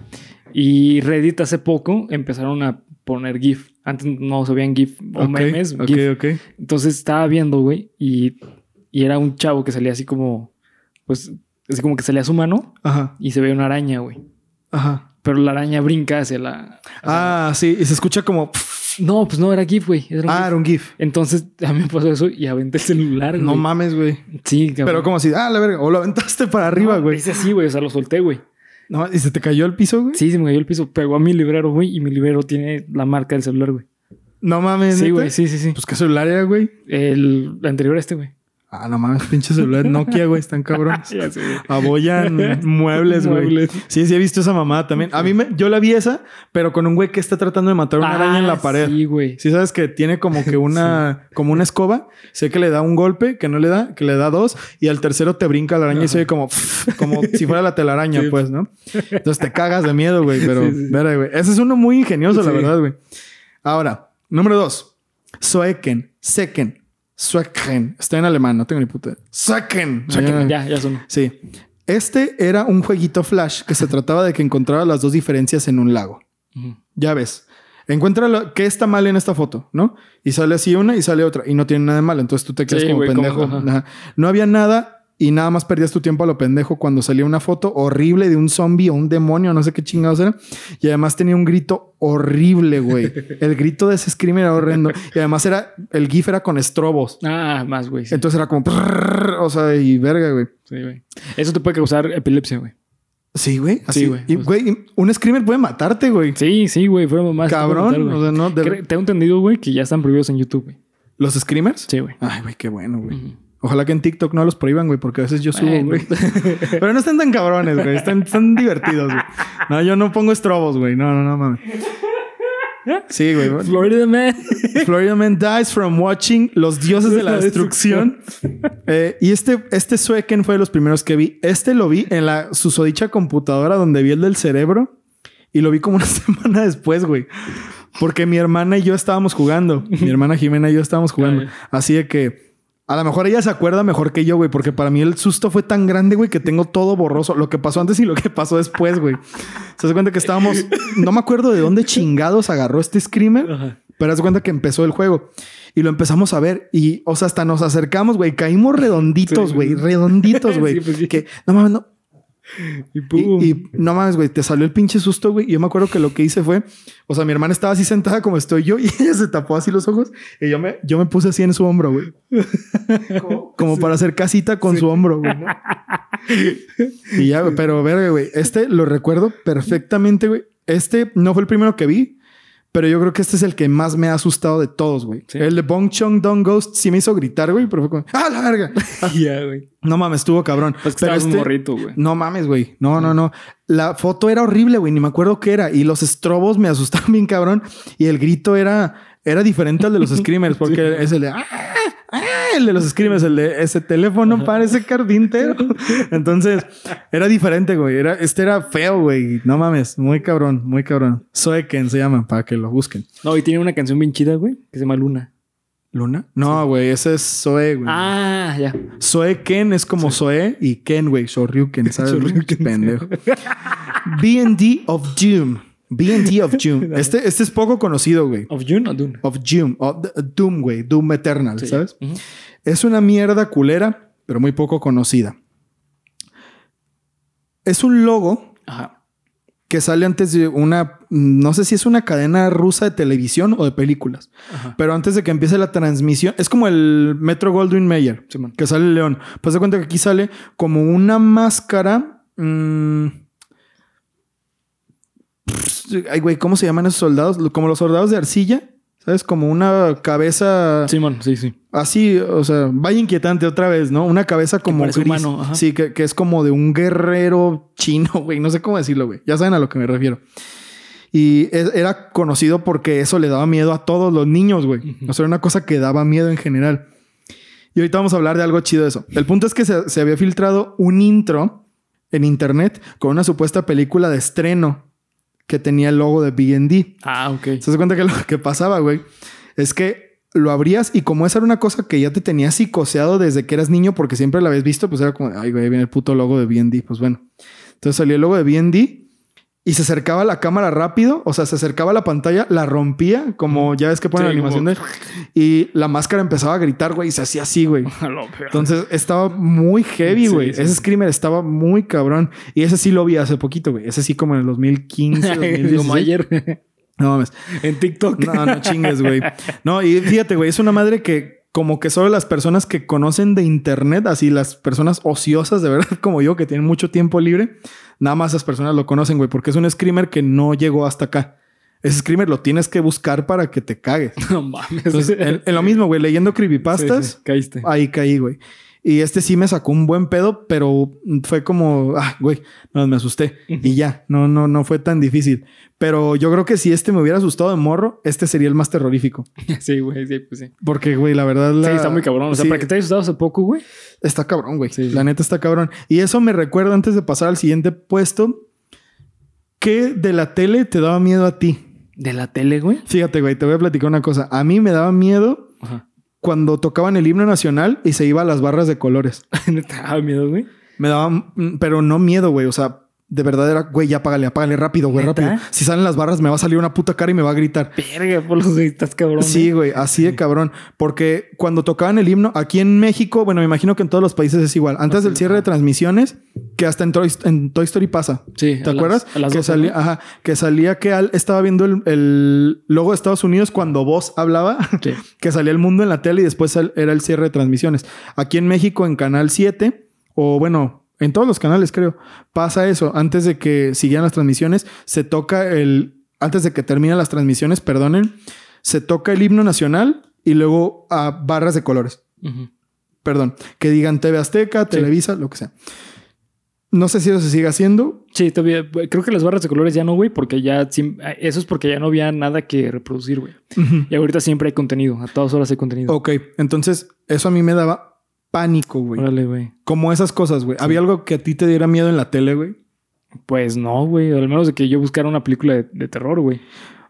Y Reddit hace poco empezaron a poner GIF. Antes no se veían GIF o Ok, memes. ok, GIF. ok. Entonces estaba viendo, güey, y, y era un chavo que salía así como, pues, así como que salía su mano Ajá, y se veía una araña, güey. Ajá. Pero la araña brinca hacia la. hacia- Ah, sí, y se escucha como. No, pues no, era GIF, güey. Era un Ah, GIF. era un GIF. Entonces a mí me pasó eso y aventé el celular, güey. No mames, güey. Sí, cabrón. Pero como si, ah, la verga, o lo aventaste para arriba, No, güey. Hice así, güey. O sea, lo solté, güey. No, y se te cayó el piso, güey. Sí, se me cayó el piso. Pegó a mi librero, güey. Y mi librero tiene la marca del celular, güey. No mames, Sí, ¿neta? güey. Sí, sí, sí. Pues qué celular era, güey. El anterior a este, güey. Ah, no mames, pinche celular Nokia, güey, están cabrones. Abollan muebles, güey. Sí, sí, he visto esa mamada también. A mí me, yo la vi esa, pero con un güey que está tratando de matar una araña en la Ah, pared. Sí, güey. Sí, sabes que tiene como que una, como una escoba. Sé que le da un golpe, que no le da, que le da dos, y al tercero te brinca la araña y se oye como, como si fuera la telaraña, Sí. pues, ¿no? Entonces te cagas de miedo, güey. Pero, Sí, güey. Ese es uno muy ingenioso, la verdad, güey. Ahora, número dos. Soeken, Seken, Sueken. Está en alemán, no tengo ni puta. Sueken. Ya, ya, sonó. Sí. Este era un jueguito flash que se trataba de que encontraba las dos diferencias en un lago. Ya ves. Encuentra lo que está mal en esta foto, ¿no? Y sale así una y sale otra. Y no tiene nada de mal. Entonces tú te quedas Sí, como pendejo. ajá. Ajá. No había nada y nada más perdías tu tiempo a lo pendejo cuando salía una foto horrible de un zombie o un demonio, no sé qué chingados era. Y además tenía un grito horrible, güey. El grito de ese screamer era horrendo. Y además era, el GIF era con estrobos. Ah, más, güey. Sí, Entonces era como, o sea, y verga, güey. Sí, güey. Eso te puede causar epilepsia, güey. Sí, güey. Así, Sí, güey. Y, güey, un screamer puede matarte, güey. Sí, sí, güey. Fueron más. Cabrón. o sea, no, de- Cre- Tengo entendido, güey, que ya están prohibidos en YouTube, güey. ¿Los screamers? Sí, güey. Ay, güey, qué bueno, güey. Ojalá que en TikTok no los prohíban, güey, porque a veces yo subo, Bueno. güey. Pero no están tan cabrones, güey. Están, están divertidos, güey. No, yo no pongo estrobos, güey. No, no, no, mames. Sí, güey. Florida Man. Florida Man dies from watching Los Dioses de la Destrucción. Eh, y este, este Sueken fue de los primeros que vi. Este lo vi en la susodicha computadora donde vi el del cerebro. Y lo vi como una semana después, güey. Porque mi hermana y yo estábamos jugando. Mi hermana Jimena y yo estábamos jugando. Así de que a lo mejor ella se acuerda mejor que yo, güey. Porque para mí el susto fue tan grande, güey, que tengo todo borroso. Lo que pasó antes y lo que pasó después, güey. Se hace cuenta que estábamos... No me acuerdo de dónde chingados agarró este screamer. Ajá. Pero haz de cuenta que empezó el juego y lo empezamos a ver y, o sea, hasta nos acercamos, güey, caímos redonditos, Sí. güey, redonditos, güey. Sí, pues sí. Que no mames, no. Y Y, pum. y no mames, güey, te salió el pinche susto, güey. Y yo me acuerdo que lo que hice fue, o sea, mi hermana estaba así sentada como estoy yo y ella se tapó así los ojos y yo me, yo me puse así en su hombro, güey. Como, como para hacer casita con su hombro, güey. ¿no? Y ya, pero verga, güey. Este lo recuerdo perfectamente, güey. Este no fue el primero que vi, pero yo creo que este es el que más me ha asustado de todos, güey. Sí. El de Bong Chong Dong Ghost sí me hizo gritar, güey, pero fue como, ¡ah, la verga! Güey. No mames, estuvo cabrón. Pues que pero un este, morrito, güey. no mames, güey. No, no, no. La foto era horrible, güey. Ni me acuerdo qué era. Y los estrobos me asustaban bien, cabrón. Y el grito era, era diferente al de los screamers, porque es el de. "Ah, ah", el de los screamers, el de ese teléfono parece carpintero. Entonces, era diferente, güey. Era, este era feo, güey. No mames. Muy cabrón, muy cabrón. Soeken se llama, para que lo busquen. No, y tiene una canción bien chida, güey, que se llama Luna. ¿Luna? No, güey. Ese es Zoe, güey. Ah, ya. Zoe Ken es como Zoe y Ken, güey. Shoryuken, ¿sabes? Shoryuken, sí. Pendejo. B&D of Doom. B&D of Doom. Este, este es poco conocido, güey. ¿Of June o Dune? Of Doom. o D- Doom, güey. Doom Eternal, Sí. ¿sabes? Es una mierda culera, pero muy poco conocida. Es un logo Ajá. que sale antes de una... No sé si es una cadena rusa de televisión o de películas. Ajá. Pero antes de que empiece la transmisión... Es como el Metro Goldwyn Mayer. Que sale el león. Pues de cuenta que aquí sale como una máscara. mm, Ay, güey, ¿cómo se llaman esos soldados? Como los soldados de arcilla. ¿Sabes? Como una cabeza Simón, sí, sí. así, o sea, vaya inquietante otra vez, ¿no? Una cabeza como parece gris. humano, ajá. Sí, que, que es como de un guerrero chino, güey. No sé cómo decirlo, güey. Ya saben a lo que me refiero. Y es- era conocido porque eso le daba miedo a todos los niños, güey. O sea, era una cosa que daba miedo en general. Y ahorita vamos a hablar de algo chido de eso. El punto es que se, se había filtrado un intro en internet con una supuesta película de estreno que tenía el logo de B&D. Ah, ok. ¿Se cuenta que lo que pasaba, güey? Es que lo abrías y como esa era una cosa que ya te tenía psicoseado desde que eras niño porque siempre la habías visto, pues era como, ay, güey, viene el puto logo de B&D. Pues bueno. Entonces salió el logo de B&D y se acercaba a la cámara rápido, o sea, se acercaba a la pantalla, la rompía, como ya ves que ponen Sí, la animación de... Y la máscara empezaba a gritar, güey, y se hacía así, güey. Entonces estaba muy heavy, Sí, güey. sí. Ese screamer estaba muy cabrón. Y ese sí lo vi hace poquito, güey. Ese sí como en el 2015, 2016. Como ayer. No mames. En TikTok. No, no chingues, güey. No, y fíjate, güey, es una madre que como que solo las personas que conocen de internet, así las personas ociosas de verdad como yo, que tienen mucho tiempo libre, nada más esas personas lo conocen, güey, porque es un screamer que no llegó hasta acá. Ese screamer lo tienes que buscar para que te cagues. No mames. Entonces, en, en lo mismo, güey, leyendo Sí, creepypastas, sí, caíste. ahí caí, güey. Y este sí me sacó un buen pedo, pero fue como, ah, güey, no, me asusté. Y ya, no, no, no fue tan difícil. Pero yo creo que si este me hubiera asustado de morro, este sería el más terrorífico. Sí, güey, sí, pues sí. Porque, güey, la verdad... La... Sí, está muy cabrón. O sea, Sí, para que te hayas asustado hace poco, güey. Está cabrón, güey. Sí, sí. La neta está cabrón. Y eso me recuerda, antes de pasar al siguiente puesto, ¿qué de la tele te daba miedo a ti? De la tele, güey. Fíjate, güey, te voy a platicar una cosa. A mí me daba miedo Ajá. Cuando tocaban el himno nacional y se iba a las barras de colores. ¿Te daba miedo, güey? Me daba, pero no miedo, güey. O sea, de verdad era, güey, ya apágale, apágale rápido, güey, rápido. Si salen las barras, me va a salir una puta cara y me va a gritar. Verga, por los estás cabrón. Sí, güey, así de cabrón. Porque cuando tocaban el himno, aquí en México, bueno, me imagino que en todos los países es igual. Antes del cierre de transmisiones, que hasta en Toy, en Toy Story pasa. Sí, ¿Te las- acuerdas? a las que, 12, salía, ajá, que salía que Al estaba viendo el, el logo de Estados Unidos cuando vos hablaba, Sí. que salía el mundo en la tele y después era el cierre de transmisiones. Aquí en México, en Canal 7, o bueno, en todos los canales creo, pasa eso. Antes de que siguieran las transmisiones, se toca el... Antes de que terminen las transmisiones, perdonen, se toca el himno nacional y luego a barras de colores. Perdón, que digan TV Azteca, Televisa, lo que sea. No sé si eso se sigue haciendo. Sí, todavía. Creo que las barras de colores ya no, güey, porque ya. Eso es porque ya no había nada que reproducir, güey. Y ahorita siempre hay contenido. A todas horas hay contenido. Ok, entonces eso a mí me daba pánico, güey. Órale, güey. Como esas cosas, güey. ¿Había algo que a ti te diera miedo en la tele, güey? Pues no, güey. Al menos de que yo buscara una película de, de terror, güey.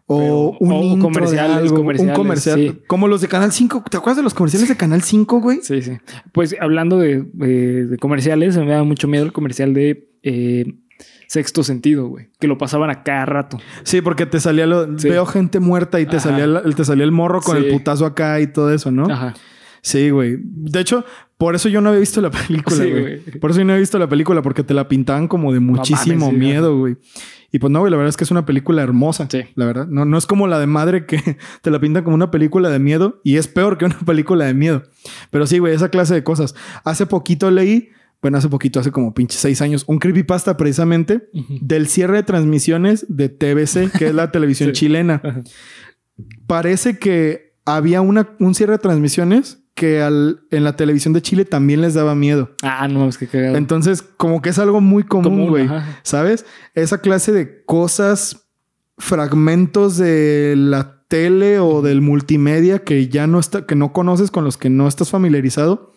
O Pero- un o intro de comerciales, algo, comerciales, un comercial. sí. Como los de Canal 5. ¿Te acuerdas de los comerciales de Canal 5, güey? Sí, sí. Pues hablando de, de- de comerciales, me da mucho miedo el comercial de eh, Sexto Sentido, güey. Que lo pasaban a cada rato. Sí, porque te salía lo... Sí. Veo gente muerta y te Ajá. salía, la- te salía el morro con Sí. el putazo acá y todo eso, ¿no? Ajá. Sí, güey. De hecho, por eso yo no había visto la película, Sí, güey. güey. Por eso yo no había visto la película, porque te la pintaban como de muchísimo mames, sí, miedo, güey. Y pues no, güey, la verdad es que es una película hermosa. Sí. La verdad. No, no es como la de madre que te la pintan como una película de miedo y es peor que una película de miedo. Pero sí, güey, esa clase de cosas. Hace poquito leí, bueno, hace poquito, hace como pinche seis años, un creepypasta precisamente del cierre de transmisiones de TBC, que es la televisión Sí. chilena Ajá. parece que había una, un cierre de transmisiones que al, en la televisión de Chile también les daba miedo. Ah, no, es que cagado. Entonces, como que es algo muy común, güey. ¿Sabes? Esa clase de cosas, fragmentos de la tele o del multimedia que ya no está, que no conoces, con los que no estás familiarizado.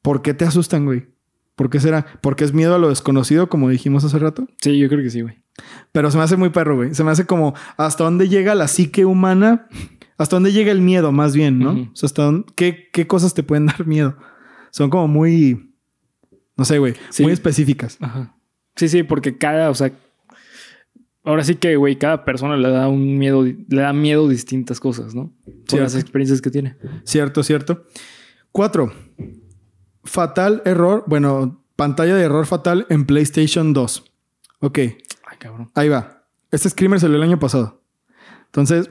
¿Por qué te asustan, güey? ¿Por qué será? ¿Porque es miedo a lo desconocido, como dijimos hace rato? Sí, yo creo que sí, güey. Pero se me hace muy perro, güey. Se me hace como hasta dónde llega la psique humana, hasta dónde llega el miedo, más bien, ¿no? O sea, hasta dónde, ¿qué, qué cosas te pueden dar miedo. Son como muy, no sé, güey, Sí. muy específicas. Ajá. Sí, sí, porque cada, o sea, ahora sí que, güey, cada persona le da un miedo, le da miedo distintas cosas, ¿no? Por las experiencias que tiene. Cierto, cierto. Cuatro. Fatal error. Bueno, pantalla de error fatal en PlayStation 2. Ok, Ay, cabrón. ahí va. Este screamer salió el año pasado. Entonces,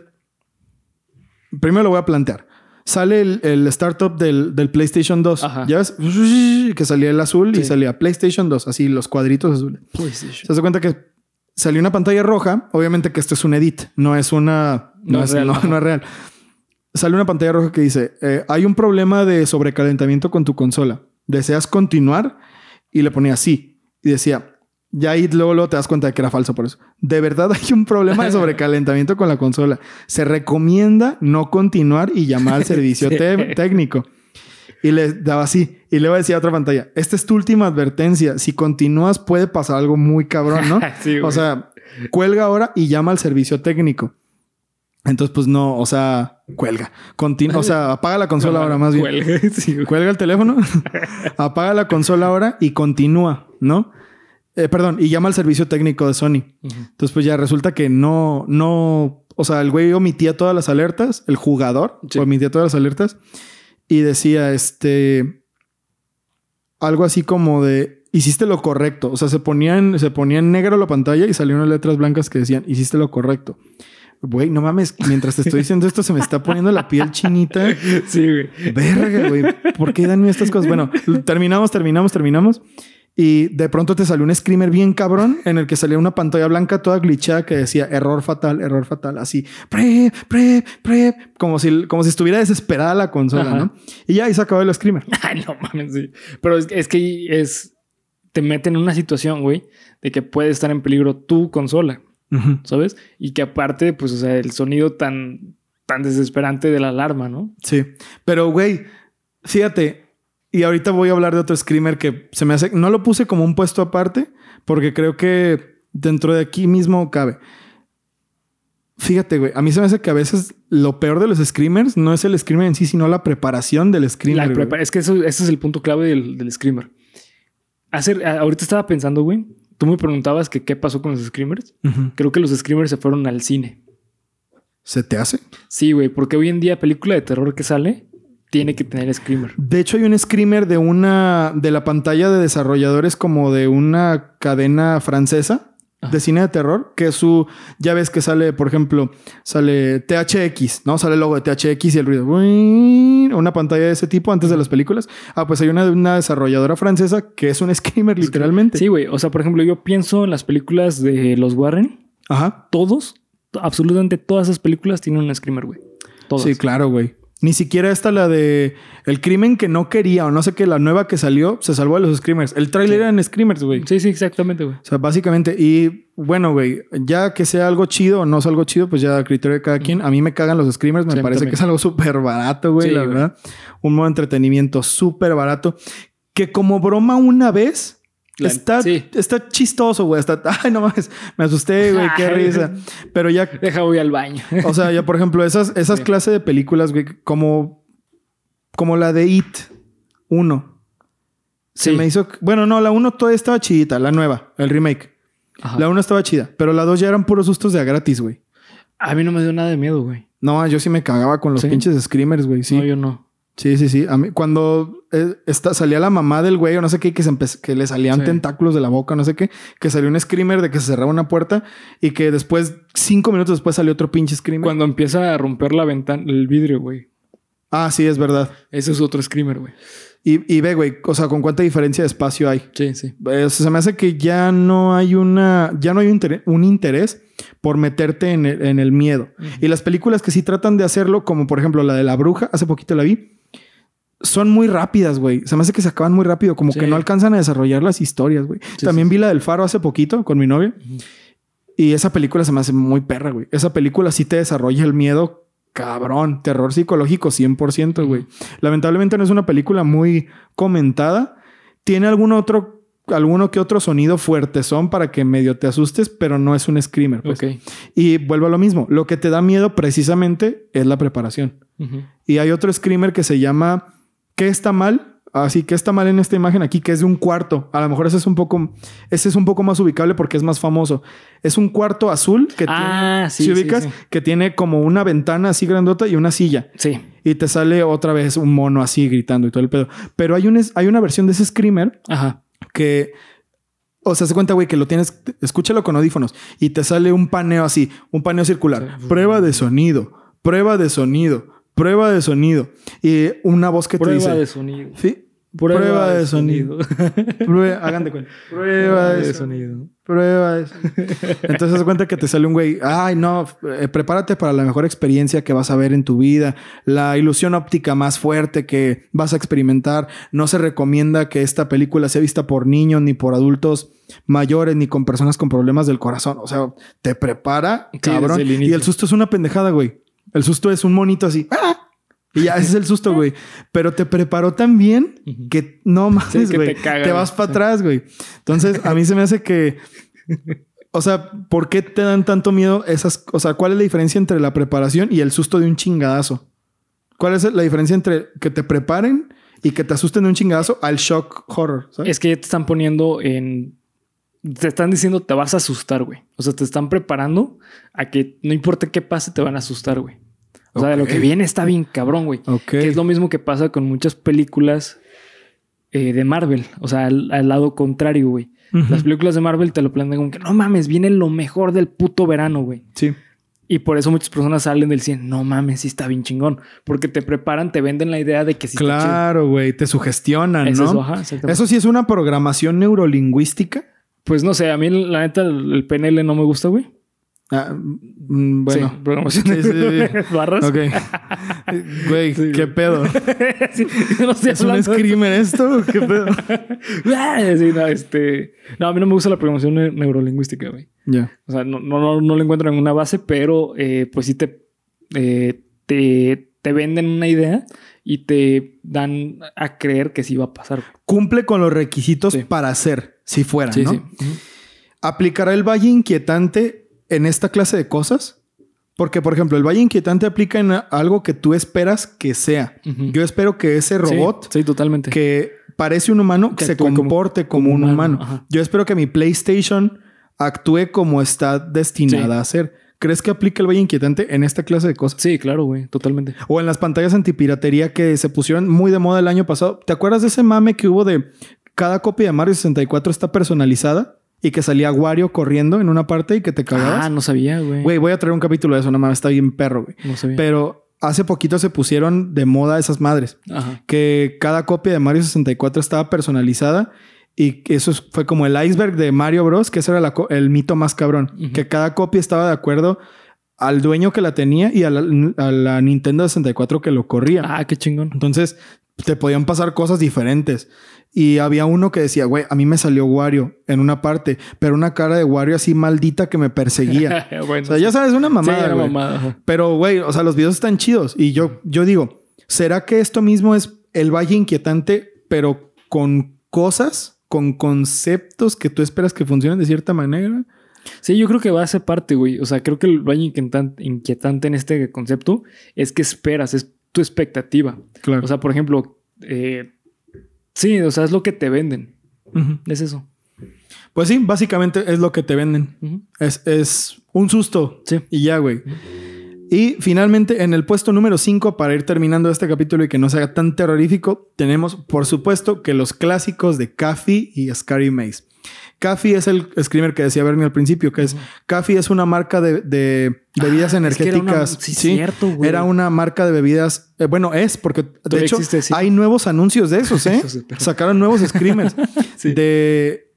primero lo voy a plantear. Sale el, el startup del, del PlayStation 2. Ajá. Ya ves que salía el azul y salía PlayStation 2, así los cuadritos azules. PlayStation. Se hace cuenta que salió una pantalla roja. Obviamente que esto es un edit, no es una. No, No es, real, no es real. Sale una pantalla roja que dice: eh, Hay un problema de sobrecalentamiento con tu consola. ¿Deseas continuar? Y le ponía sí. Y decía: Ya ahí luego, luego te das cuenta de que era falso por eso. De verdad hay un problema de sobrecalentamiento con la consola. Se recomienda no continuar y llamar al servicio Sí. técnico. Y le daba así. Y luego decía otra pantalla. Esta es tu última advertencia. Si continúas puede pasar algo muy cabrón, ¿no? Sí, o sea, cuelga ahora y llama al servicio técnico. Entonces, pues no, o sea, cuelga. Continu- o sea, apaga la consola ahora más bien. Cuelga, sí, güey. Cuelga el teléfono, apaga la consola ahora y continúa, ¿no? Eh, perdón, y llama al servicio técnico de Sony. Entonces, pues ya resulta que no, no, o sea, el güey omitía todas las alertas, el jugador Sí. omitía todas las alertas y decía, este, algo así como de, hiciste lo correcto. O sea, se ponía en, se ponía en negro la pantalla y salían unas letras blancas que decían, hiciste lo correcto. Güey, no mames, mientras te estoy diciendo esto se me está poniendo la piel chinita. Sí, güey. Verga, güey. ¿Por qué dan estas cosas? Bueno, terminamos, terminamos, terminamos. Y de pronto te salió un screamer bien cabrón en el que salía una pantalla blanca toda glitchada que decía error fatal, error fatal, así, prep, prep, prep, como si, como si estuviera desesperada la consola, Ajá. ¿no? Y ya ahí se acabó el screamer. Ay, no mames, sí. Pero es, es que es. Te meten en una situación, güey, de que puede estar en peligro tu consola. ¿sabes? Y que aparte, pues, o sea, el sonido tan, tan desesperante de la alarma, ¿no? Sí, pero güey, fíjate, y ahorita voy a hablar de otro screamer que se me hace, no lo puse como un puesto aparte, porque creo que dentro de aquí mismo cabe. Fíjate, güey, a mí se me hace que a veces lo peor de los screamers no es el screamer en sí, sino la preparación del screamer. La prepa- es que eso, ese es el punto clave del, del screamer. Hacer, ahorita estaba pensando, güey. Tú me preguntabas que qué pasó con los screamers. Ujú. Creo que los screamers se fueron al cine. ¿Se te hace? Sí, güey, porque hoy en día película de terror que sale tiene que tener screamer. De hecho, hay un screamer de una de la pantalla de desarrolladores como de una cadena francesa de cine de terror, que su ya ves que sale, por ejemplo, sale THX, ¿no? Sale el logo de THX y el ruido. Una pantalla de ese tipo antes de las películas. Ah, pues hay una de una desarrolladora francesa que es un screamer literalmente. Sí, güey. O sea, por ejemplo, yo pienso en las películas de los Warren. Ajá. Todos, to- absolutamente todas esas películas tienen un screamer, güey. Todas. Sí, claro, güey. Ni siquiera esta la de el crimen que no quería o no sé qué, la nueva que salió, se salvó de los screamers. El tráiler eran screamers, güey. Sí, sí, exactamente, güey. O sea, básicamente, y bueno, güey, ya que sea algo chido o no es algo chido, pues ya a criterio de cada quien. A mí me cagan los screamers, me Sí, parece también. que es algo súper barato, güey, Sí, la verdad. Un modo de entretenimiento súper barato. Que como broma una vez, La- está, sí. está chistoso, güey. Está, ay, no mames, me asusté, güey, qué risa. Pero ya, Deja, voy al baño. o sea, ya por ejemplo, esas, esas Sí. clases de películas, güey, como, como la de It 1. Se Sí. me hizo. Bueno, no, la 1 todavía estaba chidita, la nueva, el remake. Ajá. La 1 estaba chida, pero la 2 ya eran puros sustos de a gratis, güey. A mí no me dio nada de miedo, güey. No, yo sí me cagaba con los pinches screamers, güey. Sí. No, yo no. Sí, sí, sí. A mí, cuando eh, esta, salía la mamá del güey o no sé qué, que, se que le salían Sí. tentáculos de la boca, no sé qué, que salió un screamer de que se cerraba una puerta y que después, cinco minutos después, salió otro pinche screamer. Cuando empieza a romper la ventana, el vidrio, güey. Ah, sí, es verdad. Ese es otro screamer, güey. Y, y ve, güey, o sea, con cuánta diferencia de espacio hay. Sí, sí. Eh, o sea, se me hace que ya no hay una, ya no hay un interés, un interés por meterte en el, en el miedo. Y las películas que sí tratan de hacerlo, como por ejemplo la de la bruja, hace poquito la vi, son muy rápidas, güey. Se me hace que se acaban muy rápido, como Sí. que no alcanzan a desarrollar las historias, güey. Sí, También sí, vi la del faro hace poquito con mi novia. Y esa película se me hace muy perra, güey. Esa película sí te desarrolla el miedo cabrón. Terror psicológico 100%, güey. Lamentablemente no es una película muy comentada. Tiene algún otro, alguno que otro sonido fuerte son para que medio te asustes, pero no es un screamer. Pues. Ok. Y vuelvo a lo mismo. Lo que te da miedo precisamente es la preparación. Y hay otro screamer que se llama ¿Qué está mal? Así que está mal en esta imagen aquí, que es de un cuarto. A lo mejor ese es un poco, ese es un poco más ubicable porque es más famoso. Es un cuarto azul que Ah, tiene, sí, ¿sí sí, ubicas? sí. que tiene como una ventana así grandota y una silla. Sí. Y te sale otra vez un mono así gritando y todo el pedo. Pero hay, un, hay una versión de ese screamer Ajá. Que, o sea, se cuenta, güey, que lo tienes, escúchalo con audífonos y te sale un paneo así, un paneo circular. Prueba de sonido, prueba de sonido, prueba de sonido. Y una voz que te Prueba dice... de sonido. Sí. Prueba, de sonido. Prueba, hagan de cuenta. Prueba de, de sonido. sonido. Prueba de sonido. Entonces, cuenta que te sale un güey. Ay, no, eh, prepárate para la mejor experiencia que vas a ver en tu vida. La ilusión óptica más fuerte que vas a experimentar. No se recomienda que esta película sea vista por niños ni por adultos mayores ni con personas con problemas del corazón. O sea, te prepara, Sí, cabrón. el y el susto es una pendejada, güey. El susto es un monito así. ¡Ah! Y ya, ese es el susto, güey. Pero te preparó tan bien que no mames, Sí, güey. te vas para atrás, güey. Entonces, a mí se me hace que. O sea, ¿por qué te dan tanto miedo esas? O sea, ¿cuál es la diferencia entre la preparación y el susto de un chingadazo? ¿Cuál es la diferencia entre que te preparen y que te asusten de un chingadazo al shock horror? ¿sabes? Es que ya te están poniendo en. Te están diciendo te vas a asustar, güey. O sea, te están preparando a que no importa qué pase, te van a asustar, güey. O sea, de lo que viene está bien cabrón, güey. Ok. Que es lo mismo que pasa con muchas películas eh, de Marvel. O sea, al, al lado contrario, güey. Las películas de Marvel te lo plantean como que no mames, viene lo mejor del puto verano, güey. Sí. Y por eso muchas personas salen del 100. No mames, sí está bien chingón. Porque te preparan, te venden la idea de que sí está Claro, güey. Te sugestionan. ¿no? Eso, ajá. Eso sí es una programación neurolingüística. Pues no sé, a mí la neta el PNL no me gusta, güey. Ah, mm, bueno. Sí, programación Sí, sí, sí. barras. Ok. Güey, ¿qué pedo? No estoy ¿Es un hablando screamer esto? ¿Qué pedo? Ah, sí, no, este... no, a mí no me gusta la programación ne- neurolingüística, güey. Ya. O sea, no, no, no, no le encuentro ninguna base, pero eh, pues sí te, eh, te, te venden una idea y te dan a creer que sí va a pasar. Cumple con los requisitos para hacer, si fuera, Sí, ¿no? sí. ¿Aplicará el valle inquietante en esta clase de cosas? Porque, por ejemplo, el valle inquietante aplica en algo que tú esperas que sea. Yo espero que ese robot Sí, sí, totalmente. que parece un humano Que se comporte como, como un humano. Yo espero que mi PlayStation actúe como está destinada Sí. a ser. ¿Crees que aplica el valle inquietante en esta clase de cosas? Sí, claro, güey, totalmente. O en las pantallas antipiratería que se pusieron muy de moda el año pasado. ¿Te acuerdas de ese mame que hubo de cada copia de Mario 64 está personalizada? Y que salía Wario corriendo en una parte y que te Ah, cagabas. no sabía, güey. Güey, voy a traer un capítulo de eso, no mames, está bien perro, güey. No sabía. Pero hace poquito se pusieron de moda esas madres. Ajá. Que cada copia de Mario 64 estaba personalizada. Y eso fue como el iceberg de Mario Bros. Que ese era la el mito más cabrón. Que cada copia estaba de acuerdo al dueño que la tenía y a la, a la Nintendo 64 que lo corría. Ah, qué chingón. Entonces te podían pasar cosas diferentes. Y había uno que decía, güey, a mí me salió Wario en una parte, pero una cara de Wario así maldita que me perseguía. bueno, o sea, ya sabes, una sí, mamada. era güey. mamada. Pero, güey, o sea, los videos están chidos. Y yo, yo digo, ¿será que esto mismo es el valle inquietante, pero con cosas, con conceptos que tú esperas que funcionen de cierta manera? Sí, yo creo que va a ser parte, güey. O sea, creo que el valle inquietante en este concepto es que esperas, es tu expectativa. Claro. O sea, por ejemplo, eh, sí, o sea, es lo que te venden. Es eso. Pues sí, básicamente es lo que te venden. Es, es un susto. Sí. Y ya, güey. Y finalmente, en el puesto número 5, para ir terminando este capítulo y que no sea tan terrorífico, tenemos, por supuesto, que los clásicos de Caffey y Scary Maze. Caffey es el screamer que decía Bernie al principio, que es Caffey es una marca de, de bebidas Ah, es que era una- energéticas. sí, cierto, güey. Era una marca de bebidas. eh, bueno, es porque de Todavía hecho existe, sí. hay nuevos anuncios de esos, ¿eh? Sacaron nuevos screamers Sí. de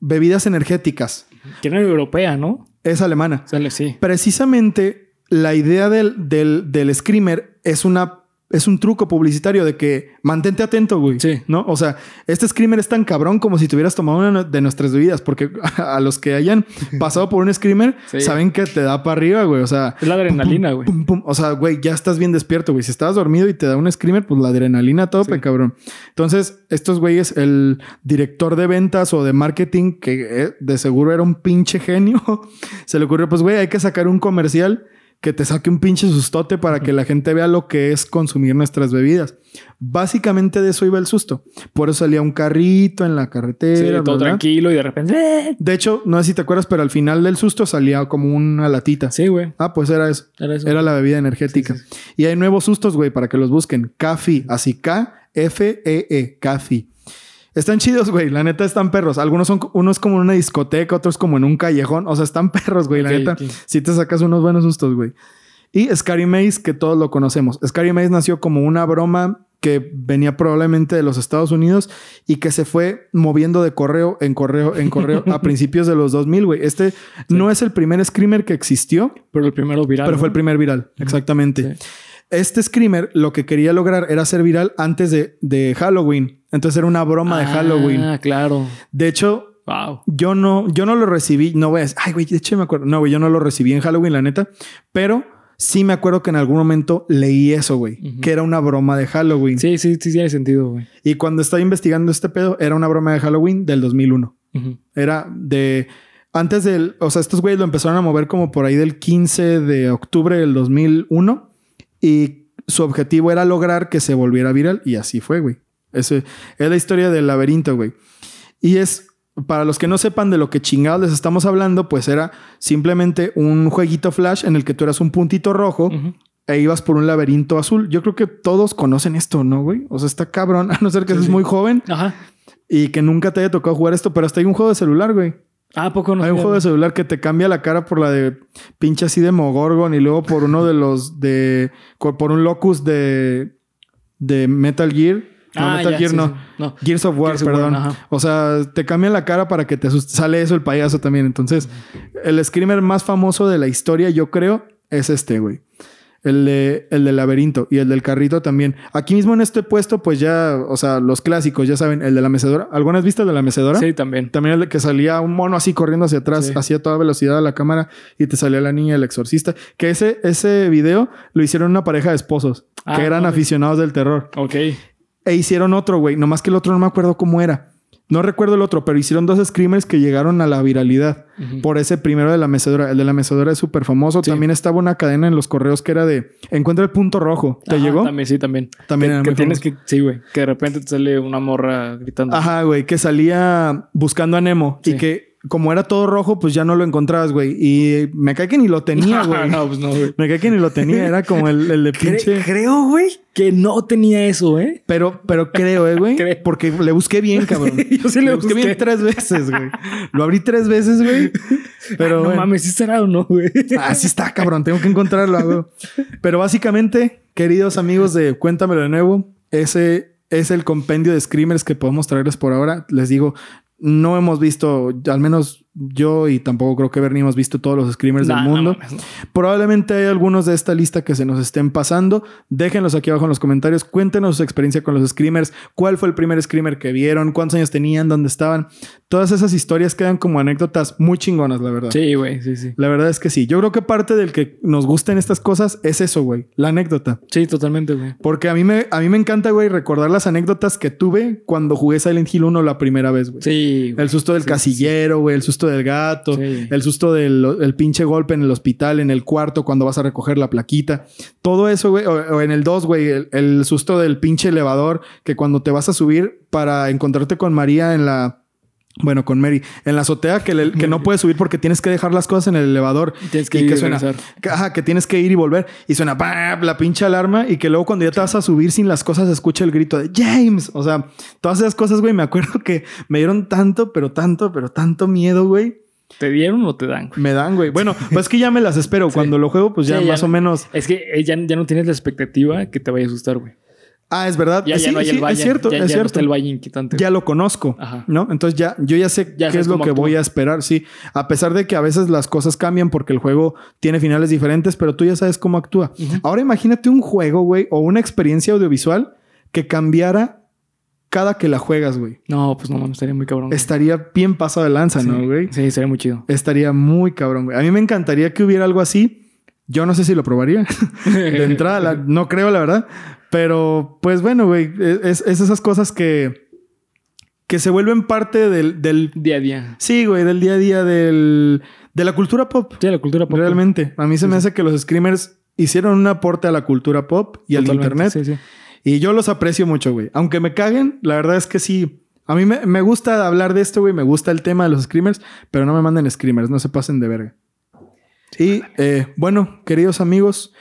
bebidas energéticas. Que era europea, ¿no? Es alemana. Sale, sí. Precisamente la idea del, del, del screamer es una es un truco publicitario de que mantente atento, güey. Sí. ¿No? O sea, este screamer es tan cabrón como si tuvieras tomado una de nuestras bebidas, porque a los que hayan pasado por un screamer Sí. saben que te da para arriba, güey. O sea, Es la adrenalina, güey. pum, pum. O sea, güey, ya estás bien despierto, güey. Si estabas dormido y te da un screamer, pues la adrenalina tope, Sí. cabrón. Entonces, estos güeyes, el director de ventas o de marketing, que eh, de seguro era un pinche genio, se le ocurrió, pues, güey, hay que sacar un comercial que te saque un pinche sustote para que la gente vea lo que es consumir nuestras bebidas. Básicamente de eso iba el susto. Por eso salía un carrito en la carretera. Sí, todo tranquilo y de repente. ¡eh! De hecho, no sé si te acuerdas, pero al final del susto salía como una latita. Sí, güey. Ah, pues era eso. Era eso. Era la bebida energética. Sí, sí, Y hay nuevos sustos, güey, para que los busquen. Cafi, así K-F-E-E, Cafi. Están chidos, güey. La neta están perros. Algunos son, unos como en una discoteca, otros como en un callejón. O sea, están perros, güey. La neta, sí te sacas unos buenos sustos, güey. Y Scary Maze, que todos lo conocemos. Scary Maze nació como una broma que venía probablemente de los Estados Unidos y que se fue moviendo de correo en correo en correo a principios de los 2000, güey. Este no es el primer screamer que existió, Pero el primero viral. pero ¿no? fue el primer viral, exactamente. Sí. Este screamer lo que quería lograr era ser viral antes de, de Halloween. Entonces era una broma de Halloween. Ah, claro. De hecho, Wow. yo no, yo no lo recibí. No voy a decir, ay, güey, de hecho me acuerdo. No, güey, yo no lo recibí en Halloween, la neta. Pero sí me acuerdo que en algún momento leí eso, güey. Que era una broma de Halloween. Sí, sí, sí, tiene sentido, güey. Y cuando estaba investigando este pedo, era una broma de Halloween del 2001. Ujú. Era de... Antes del... O sea, estos güeyes lo empezaron a mover como por ahí del 15 de octubre del 2001. Y su objetivo era lograr que se volviera viral. Y así fue, güey. Ese es la historia del laberinto, güey. Y es... Para los que no sepan de lo que chingados les estamos hablando, pues era simplemente un jueguito flash en el que tú eras un puntito rojo e ibas por un laberinto azul. Yo creo que todos conocen esto, ¿no, güey? O sea, está cabrón, a no ser que Sí, seas sí. muy joven Ajá. y que nunca te haya tocado jugar esto, pero hasta hay un juego de celular, güey. Ah, ¿a poco no? Hay un juego de celular que te cambia la cara por la de pinche así de Mogorgon y luego por uno de los de. por un Locus de. de Metal Gear. No, Ah, Metal ya, Gear sí, no. sí. No. Gears of War, Gears of War, perdón. o sea, te cambian la cara para que te asustes. Sale eso el payaso también. Entonces, el screamer más famoso de la historia, yo creo, es este, güey. El de, el del laberinto y el del carrito también. Aquí mismo en este puesto, pues ya, o sea, los clásicos, ya saben, el de la mecedora. ¿Algunas vistas de la mecedora? Sí, también. También el de que salía un mono así corriendo hacia atrás, Sí. hacía toda velocidad a la cámara y te salía la niña del exorcista. Que ese, ese video lo hicieron una pareja de esposos Ah, que eran no, aficionados del terror. Ok. E hicieron otro, güey. Nomás que el otro no me acuerdo cómo era. No recuerdo el otro, pero hicieron dos screamers que llegaron a la viralidad por ese primero de la mecedora. El de la mecedora es súper famoso. Sí. También estaba una cadena en los correos que era de encuentra el punto rojo. ¿Te Ajá, llegó? También, sí, también. También Que, era que muy tienes famoso. que... Sí, güey. Que de repente te sale una morra gritando. Ajá, güey, que salía buscando a Nemo y que como era todo rojo, pues ya no lo encontrabas, güey. Y me cae que ni lo tenía, güey. no, pues no, güey. Me cae que ni lo tenía. Era como el, el de Cre- pinche. creo, güey, que no tenía eso, ¿eh? Pero, pero creo, eh, güey. Porque le busqué bien, cabrón. Yo sí le busqué busqué. bien tres veces, güey. Lo abrí tres veces, güey. Pero no bueno. mames, ¿sí será o no, güey? Así está, cabrón. Tengo que encontrarlo, güey. Pero básicamente, queridos amigos de Cuéntamelo de nuevo, ese es el compendio de screamers que podemos traerles por ahora. Les digo, no hemos visto, al menos yo y tampoco creo que Bernie hemos visto todos los screamers Nah, del mundo. no. Probablemente hay algunos de esta lista que se nos estén pasando. Déjenlos aquí abajo en los comentarios. Cuéntenos su experiencia con los screamers. ¿Cuál fue el primer screamer que vieron? ¿Cuántos años tenían? ¿Dónde estaban? Todas esas historias quedan como anécdotas muy chingonas, la verdad. Sí, güey, sí, sí. La verdad es que sí. Yo creo que parte del que nos gusten estas cosas es eso, güey. La anécdota. Sí, totalmente, güey. Porque a mí me, a mí me encanta, güey, recordar las anécdotas que tuve cuando jugué Silent Hill 1 la primera vez, güey. Sí. El susto del Sí, casillero, güey. El susto del gato. Sí. El susto del el pinche golpe en el hospital, en el cuarto, cuando vas a recoger la plaquita. Todo eso, güey. O, o en el 2, güey. El, el susto del pinche elevador. Que cuando te vas a subir para encontrarte con María en la... Bueno, con Mary. En la azotea que, le- que no puedes subir porque tienes que dejar las cosas en el elevador. Tienes que y ir que suena. que- Ajá, que tienes que ir y volver. Y suena la pinche alarma. Y que luego cuando ya te vas a subir sin las cosas, escucha el grito de James. O sea, todas esas cosas, güey. Me acuerdo que me dieron tanto, pero tanto, pero tanto miedo, güey. ¿Te dieron o te dan? güey? Me dan, güey. Bueno, pues es que ya me las espero. Cuando lo juego, pues ya Sí, ya más no- o menos. Es que eh, ya, ya no tienes la expectativa que te vaya a asustar, güey. Ah, es verdad. Ya, ya sí, no hay sí, el valle. es cierto, ya, es no cierto. está el inquietante. Ya lo conozco, Ajá. ¿no? Entonces ya, yo ya sé qué es lo que actúa. voy a esperar, sí. A pesar de que a veces las cosas cambian porque el juego tiene finales diferentes, pero tú ya sabes cómo actúa. Ahora imagínate un juego, güey, o una experiencia audiovisual que cambiara cada que la juegas, güey. No, pues no, mames, estaría muy cabrón. güey. Estaría bien pasado de lanza, ¿no, güey? Sí, sería muy chido. Estaría muy cabrón, güey. A mí me encantaría que hubiera algo así. Yo no sé si lo probaría. de entrada, la- no creo, la verdad. Pero, pues bueno, güey. Es, es esas cosas que, que se vuelven parte del, del... Día a día. Sí, güey, del día a día del, de la cultura pop. Sí, la cultura pop. Realmente. A mí se me hace que los screamers hicieron un aporte a la cultura pop y al internet. Sí, sí. Y yo los aprecio mucho, güey. Aunque me caguen, la verdad es que sí. A mí me, me gusta hablar de esto, güey. Me gusta el tema de los screamers, pero no me manden screamers, no se pasen de verga. Y eh, bueno, queridos amigos,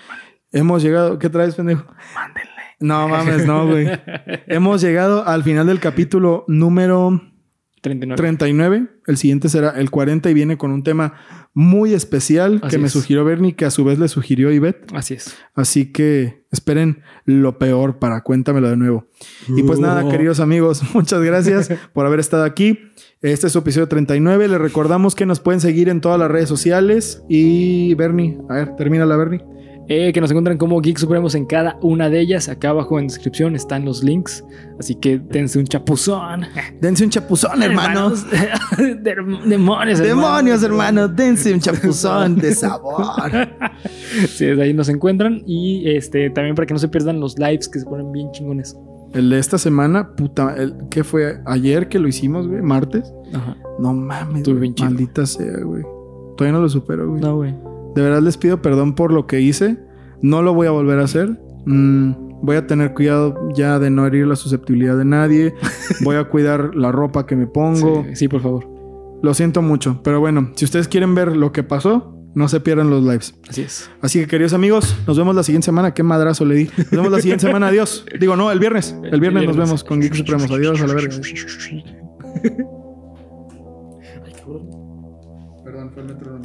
hemos llegado. ¿Qué traes, pendejo? Mándenle. No mames, no, güey. hemos llegado al final del capítulo número 39. 39. El siguiente será el 40 y viene con un tema muy especial Así que me sugirió Bernie, que a su vez le sugirió Ivette. Así es. Así que esperen lo peor para cuéntamelo de nuevo. Y pues nada, queridos amigos, muchas gracias por haber estado aquí. Este es su episodio 39. Les recordamos que nos pueden seguir en todas las redes sociales. Y Bernie, a ver, termina la Bernie. Eh, que nos encuentran como Geek Supremos en cada una de ellas. Acá abajo en descripción están los links. Así que dense un chapuzón. Dense un chapuzón, hermanos. Hermanos. Dem- Demonios, Demonios, hermanos, dense un chapuzón de sabor. Sí, de ahí nos encuentran. Y este también para que no se pierdan los lives que se ponen bien chingones. El de esta semana, puta, el, ¿qué fue? Ayer que lo hicimos, güey, martes. Ajá. No mames, bien chido. maldita sea, güey. Todavía no lo supero, güey. No, güey. De verdad les pido perdón por lo que hice. No lo voy a volver a hacer. Mm, voy a tener cuidado ya de no herir la susceptibilidad de nadie. voy a cuidar la ropa que me pongo. Sí, sí, por favor. Lo siento mucho. Pero bueno, si ustedes quieren ver lo que pasó, no se pierdan los lives. Así es. Así que, queridos amigos, nos vemos la siguiente semana. Qué madrazo le di. Nos vemos la siguiente semana. Adiós. Digo, no, el viernes. El viernes nos viernes. vemos con Geek Supremos. Adiós a la verga. Ay, cabrón. fue el metro.